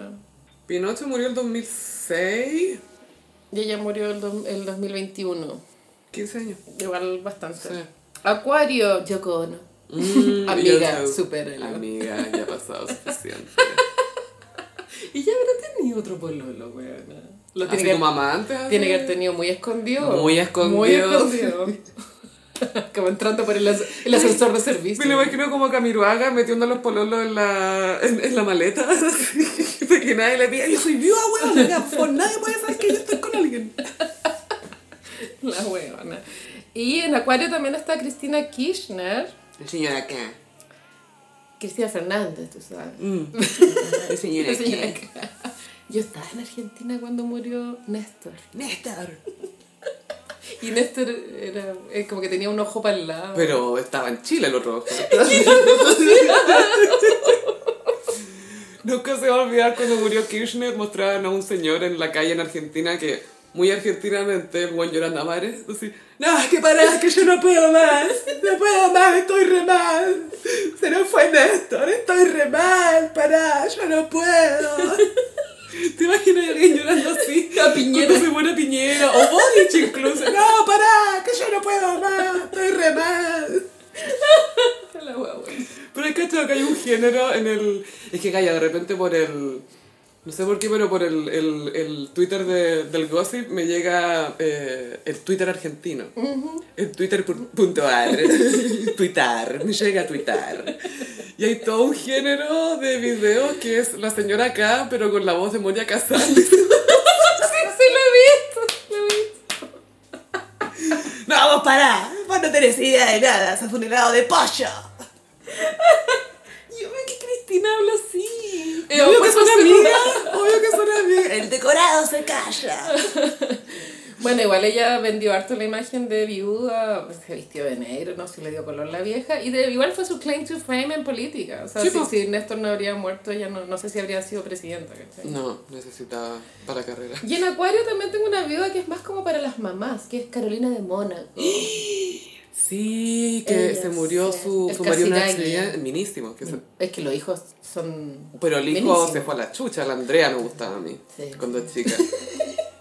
Pinocho murió el 2006. Y ella murió el, do- el 2021. 15 años. Igual bastante. Sí. Acuario, Yoko Ono. Mm, Amiga, supéralo. Amiga, ya ha pasado suficiente. Y ya habrá tenido otro pololo, weona. Lo Así tiene que, como amantes. así. tiene que haber tenido muy escondido. Muy escondido. Muy escondido. como entrando por el, as- el ascensor de servicio. Me lo imagino como Camiruaga metiendo los pololos en la, en, en la maleta. Para que nadie le diga, yo soy viuda, weón. ya, Por nadie puede saber que yo estoy con alguien. La weona. Y en Acuario también está Cristina Kirchner. Señora acá. Cristina Fernández, tú sabes. La señora La señora que- Yo estaba en Argentina cuando murió Néstor. Néstor. Y Néstor era eh, como que tenía un ojo para el lado. Pero estaba en Chile el otro ojo. Nunca se va a olvidar cuando murió Kirchner, mostraban a un señor en la calle en Argentina que, muy argentinamente, el buen llorando a mares, así, no, es que pará, que yo no puedo más, no puedo más, estoy re mal, se nos fue Néstor, estoy re mal, pará, yo no puedo. ¿Te imaginas a alguien llorando así? A Piñera. Cuando se muere Piñera, o Boric incluso, no, pará, que yo no puedo más, estoy re mal. La. Pero es que que hay un género en el... Es que calla, de repente por el... No sé por qué, pero por el, el, el Twitter de, del Gossip me llega eh, el Twitter argentino. El Twitter.ar. Twitter. Me llega a Twitter. Y hay todo un género de videos que es la señora acá, pero con la voz de Moria Casal. Sí, sí, lo he visto. Lo he visto. no, vos pará. Vos no tenés idea de nada. Sos un helado de pollo. Yo veo que Cristina habla así. Eh, Obvio que son amigas. Obvio que son amigas. El decorado se calla. Bueno, igual ella vendió harto la imagen de viuda, pues, se vistió de negro, no se le dio color la vieja, y de, igual fue su claim to fame en política. O sea, Sí, si, si Néstor no habría muerto, ella no, no sé si habría sido presidenta. ¿cachai? No, necesitaba para carrera. Y en Acuario también tengo una viuda que es más como para las mamás, que es Carolina de Mónaco. Sí, que se murió sí. su, su marido en minísimo. Que se- Es que los hijos son... pero el hijo se fue a la chucha, la Andrea me gustaba a mí, Sí. cuando chica.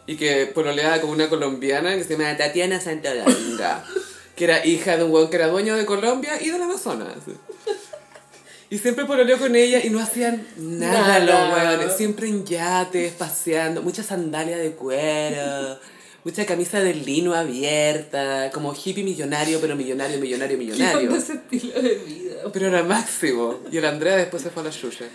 Y que pololeaba con una colombiana que se llama Tatiana Santolanga, que era hija de un hueón que era dueño de Colombia y del Amazonas. Y siempre pololeó con ella y no hacían nada, Nada. los hueones. Siempre en yates, paseando, mucha sandalia de cuero, mucha camisa de lino abierta, como hippie millonario, pero millonario, millonario, ¿Qué millonario. onda ese estilo de vida? Pero era máximo. Y el Andrea después se fue a la Yuya.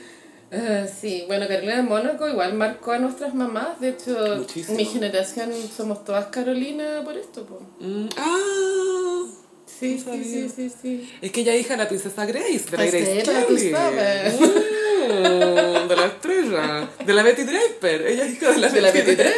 Ah, sí, bueno, Carolina de Mónaco igual marcó a nuestras mamás. De hecho, Muchísimo. mi generación somos todas Carolina por esto. po. Mm, ah, Sí, No sí, sí, sí, sí. es que ella es hija de la princesa Grace, de la Pues Grace Kelly. Mm, de la estrella, de la Betty Draper. Ella es hija de la De la Betty 23.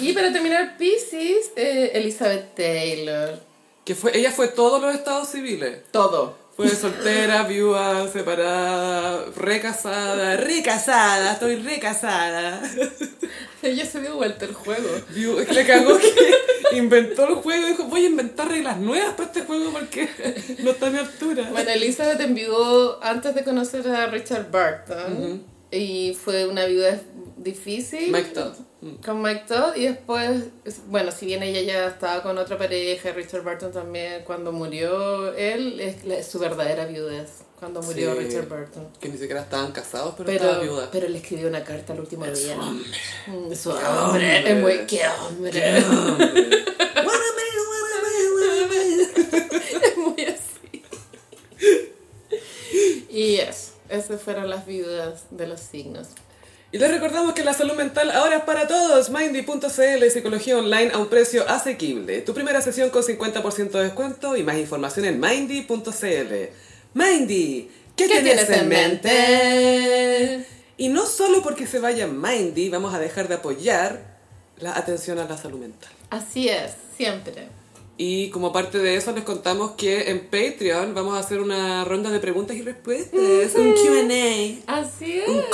Y para terminar, Pisces, eh, Elizabeth Taylor. Que fue, ella fue todos los estados civiles. Todo. Fue soltera, viuda, separada, recasada, recasada, estoy recasada. Ella se dio vuelta el juego. Viu- le cagó que inventó el juego y dijo, voy a inventar reglas nuevas para este juego porque no está a mi altura. Bueno, Elizabeth enviudó antes de conocer a Richard Barton. Y fue una viuda difícil. Mike Todd. Con Mike Todd. Y después, es- bueno, si bien ella ya estaba con otra pareja, Richard Barton también, cuando murió él, es la- su verdadera viudez. Cuando murió Sí. Richard Barton. Que ni siquiera estaban casados, pero, estaba Pero, viuda. pero le escribió una carta al último día. hombre. Mm, Su Qué hombre. hombre. Es muy. ¡Qué hombre! Es muy así. Y eso. Esas fueron las viudas de los signos. Y les recordamos que la salud mental ahora es para todos. Mindy.cl, psicología online a un precio asequible. Tu primera sesión con 50% de descuento y más información en Mindy.cl. Mindy, ¿qué, ¿Qué tienes, tienes en en mente? mente? Y no solo porque se vaya Mindy, vamos a dejar de apoyar la atención a la salud mental. Así es, siempre. Y como parte de eso les contamos que en Patreon vamos a hacer una ronda de preguntas y respuestas, un Q&A. Así es. Un.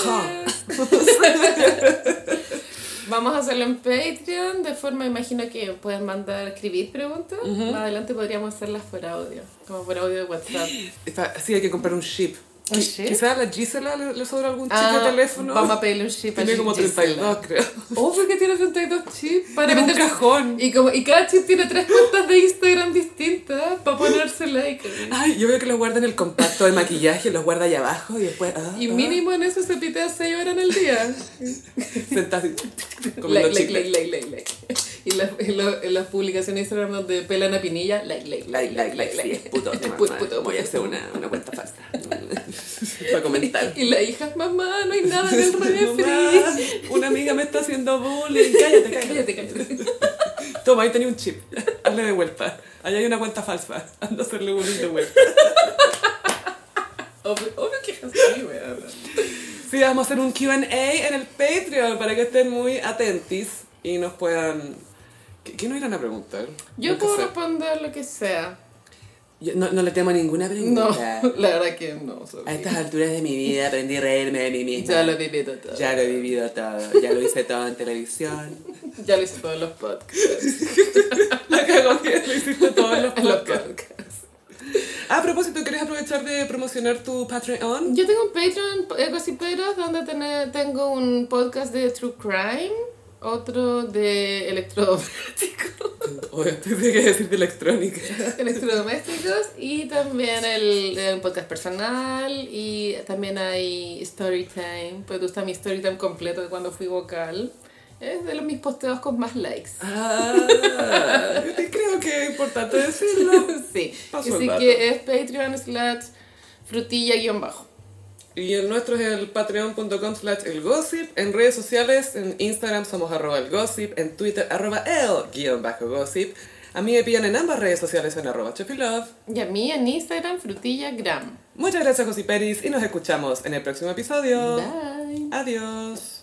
Vamos a hacerlo en Patreon, de forma, imagino que pueden mandar, escribir preguntas. Más adelante podríamos hacerlas por audio, como por audio de WhatsApp. Sí, hay que comprar un chip. Quizás a la Gisela le, le sobra algún chip Ah, de teléfono. Vamos a pedirle un chip a Tiene como Gisela. 32, creo. Oh, ¿por qué tiene 32 chips? Para Tiene un cajón. Y, como, y cada chip tiene tres cuentas de Instagram distintas para ponerse like. Ay, yo veo que los guarda en el compacto de maquillaje, los guarda allá abajo y después... ah, Y ah, mínimo en eso se pitea 6 horas en el día. sentado Like, like, like, like, like, like. Y las, en, lo- en las publicaciones de Instagram donde pelan a Pinilla, like, like, Like, like, like, sí, es puto. Es mamá. puto, puto, Voy a puto. hacer Para comentar. Y la hija, mamá, no hay nada en el refri. una amiga me está haciendo bullying. Cállate, cállate. Cállate, cállate. Toma, ahí tenía un chip. Hazle de vuelta. Allá hay una cuenta falsa. Anda a hacerle bullying de vuelta. Obvio, obvio que es así, weón. Sí, vamos a hacer un QA en el Patreon para que estén muy atentis y nos puedan. ¿Qué, qué nos irán a preguntar? Yo puedo responder lo que sea. Yo no, no le temo ninguna No, pregunta. la verdad que no. sorry. A estas alturas de mi vida aprendí a reírme de mí misma. Ya lo he vivido todo. Ya lo he vivido todo. Ya lo hice todo en televisión. Ya lo hice todos los podcasts. La cagó que lo hiciste todo en los En los podcasts. Ah, a propósito, ¿quieres aprovechar de promocionar tu Patreon? Yo tengo un Patreon, Gossiperos, donde tener- tengo un podcast de True Crime, otro de electrodomésticos, Oye, pensé que decir de electrónica. electrodomésticos y también el, el podcast personal y también hay Storytime, pues tú está mi Storytime completo de cuando fui vocal. Es de los mis posteos con más likes. Ah, creo que es importante decirlo. sí, Paso así que es Patreon slash frutilla guion bajo. Y el nuestro es el patreon.com slash el gossip. En redes sociales, en Instagram somos arroba el gossip, en Twitter arroba el guion bajo gossip. A mí me pillan en ambas redes sociales en arroba chofilove. Y a mí en Instagram frutillagram. Muchas gracias, Gossiperis, y nos escuchamos en el próximo episodio. Bye. Adiós.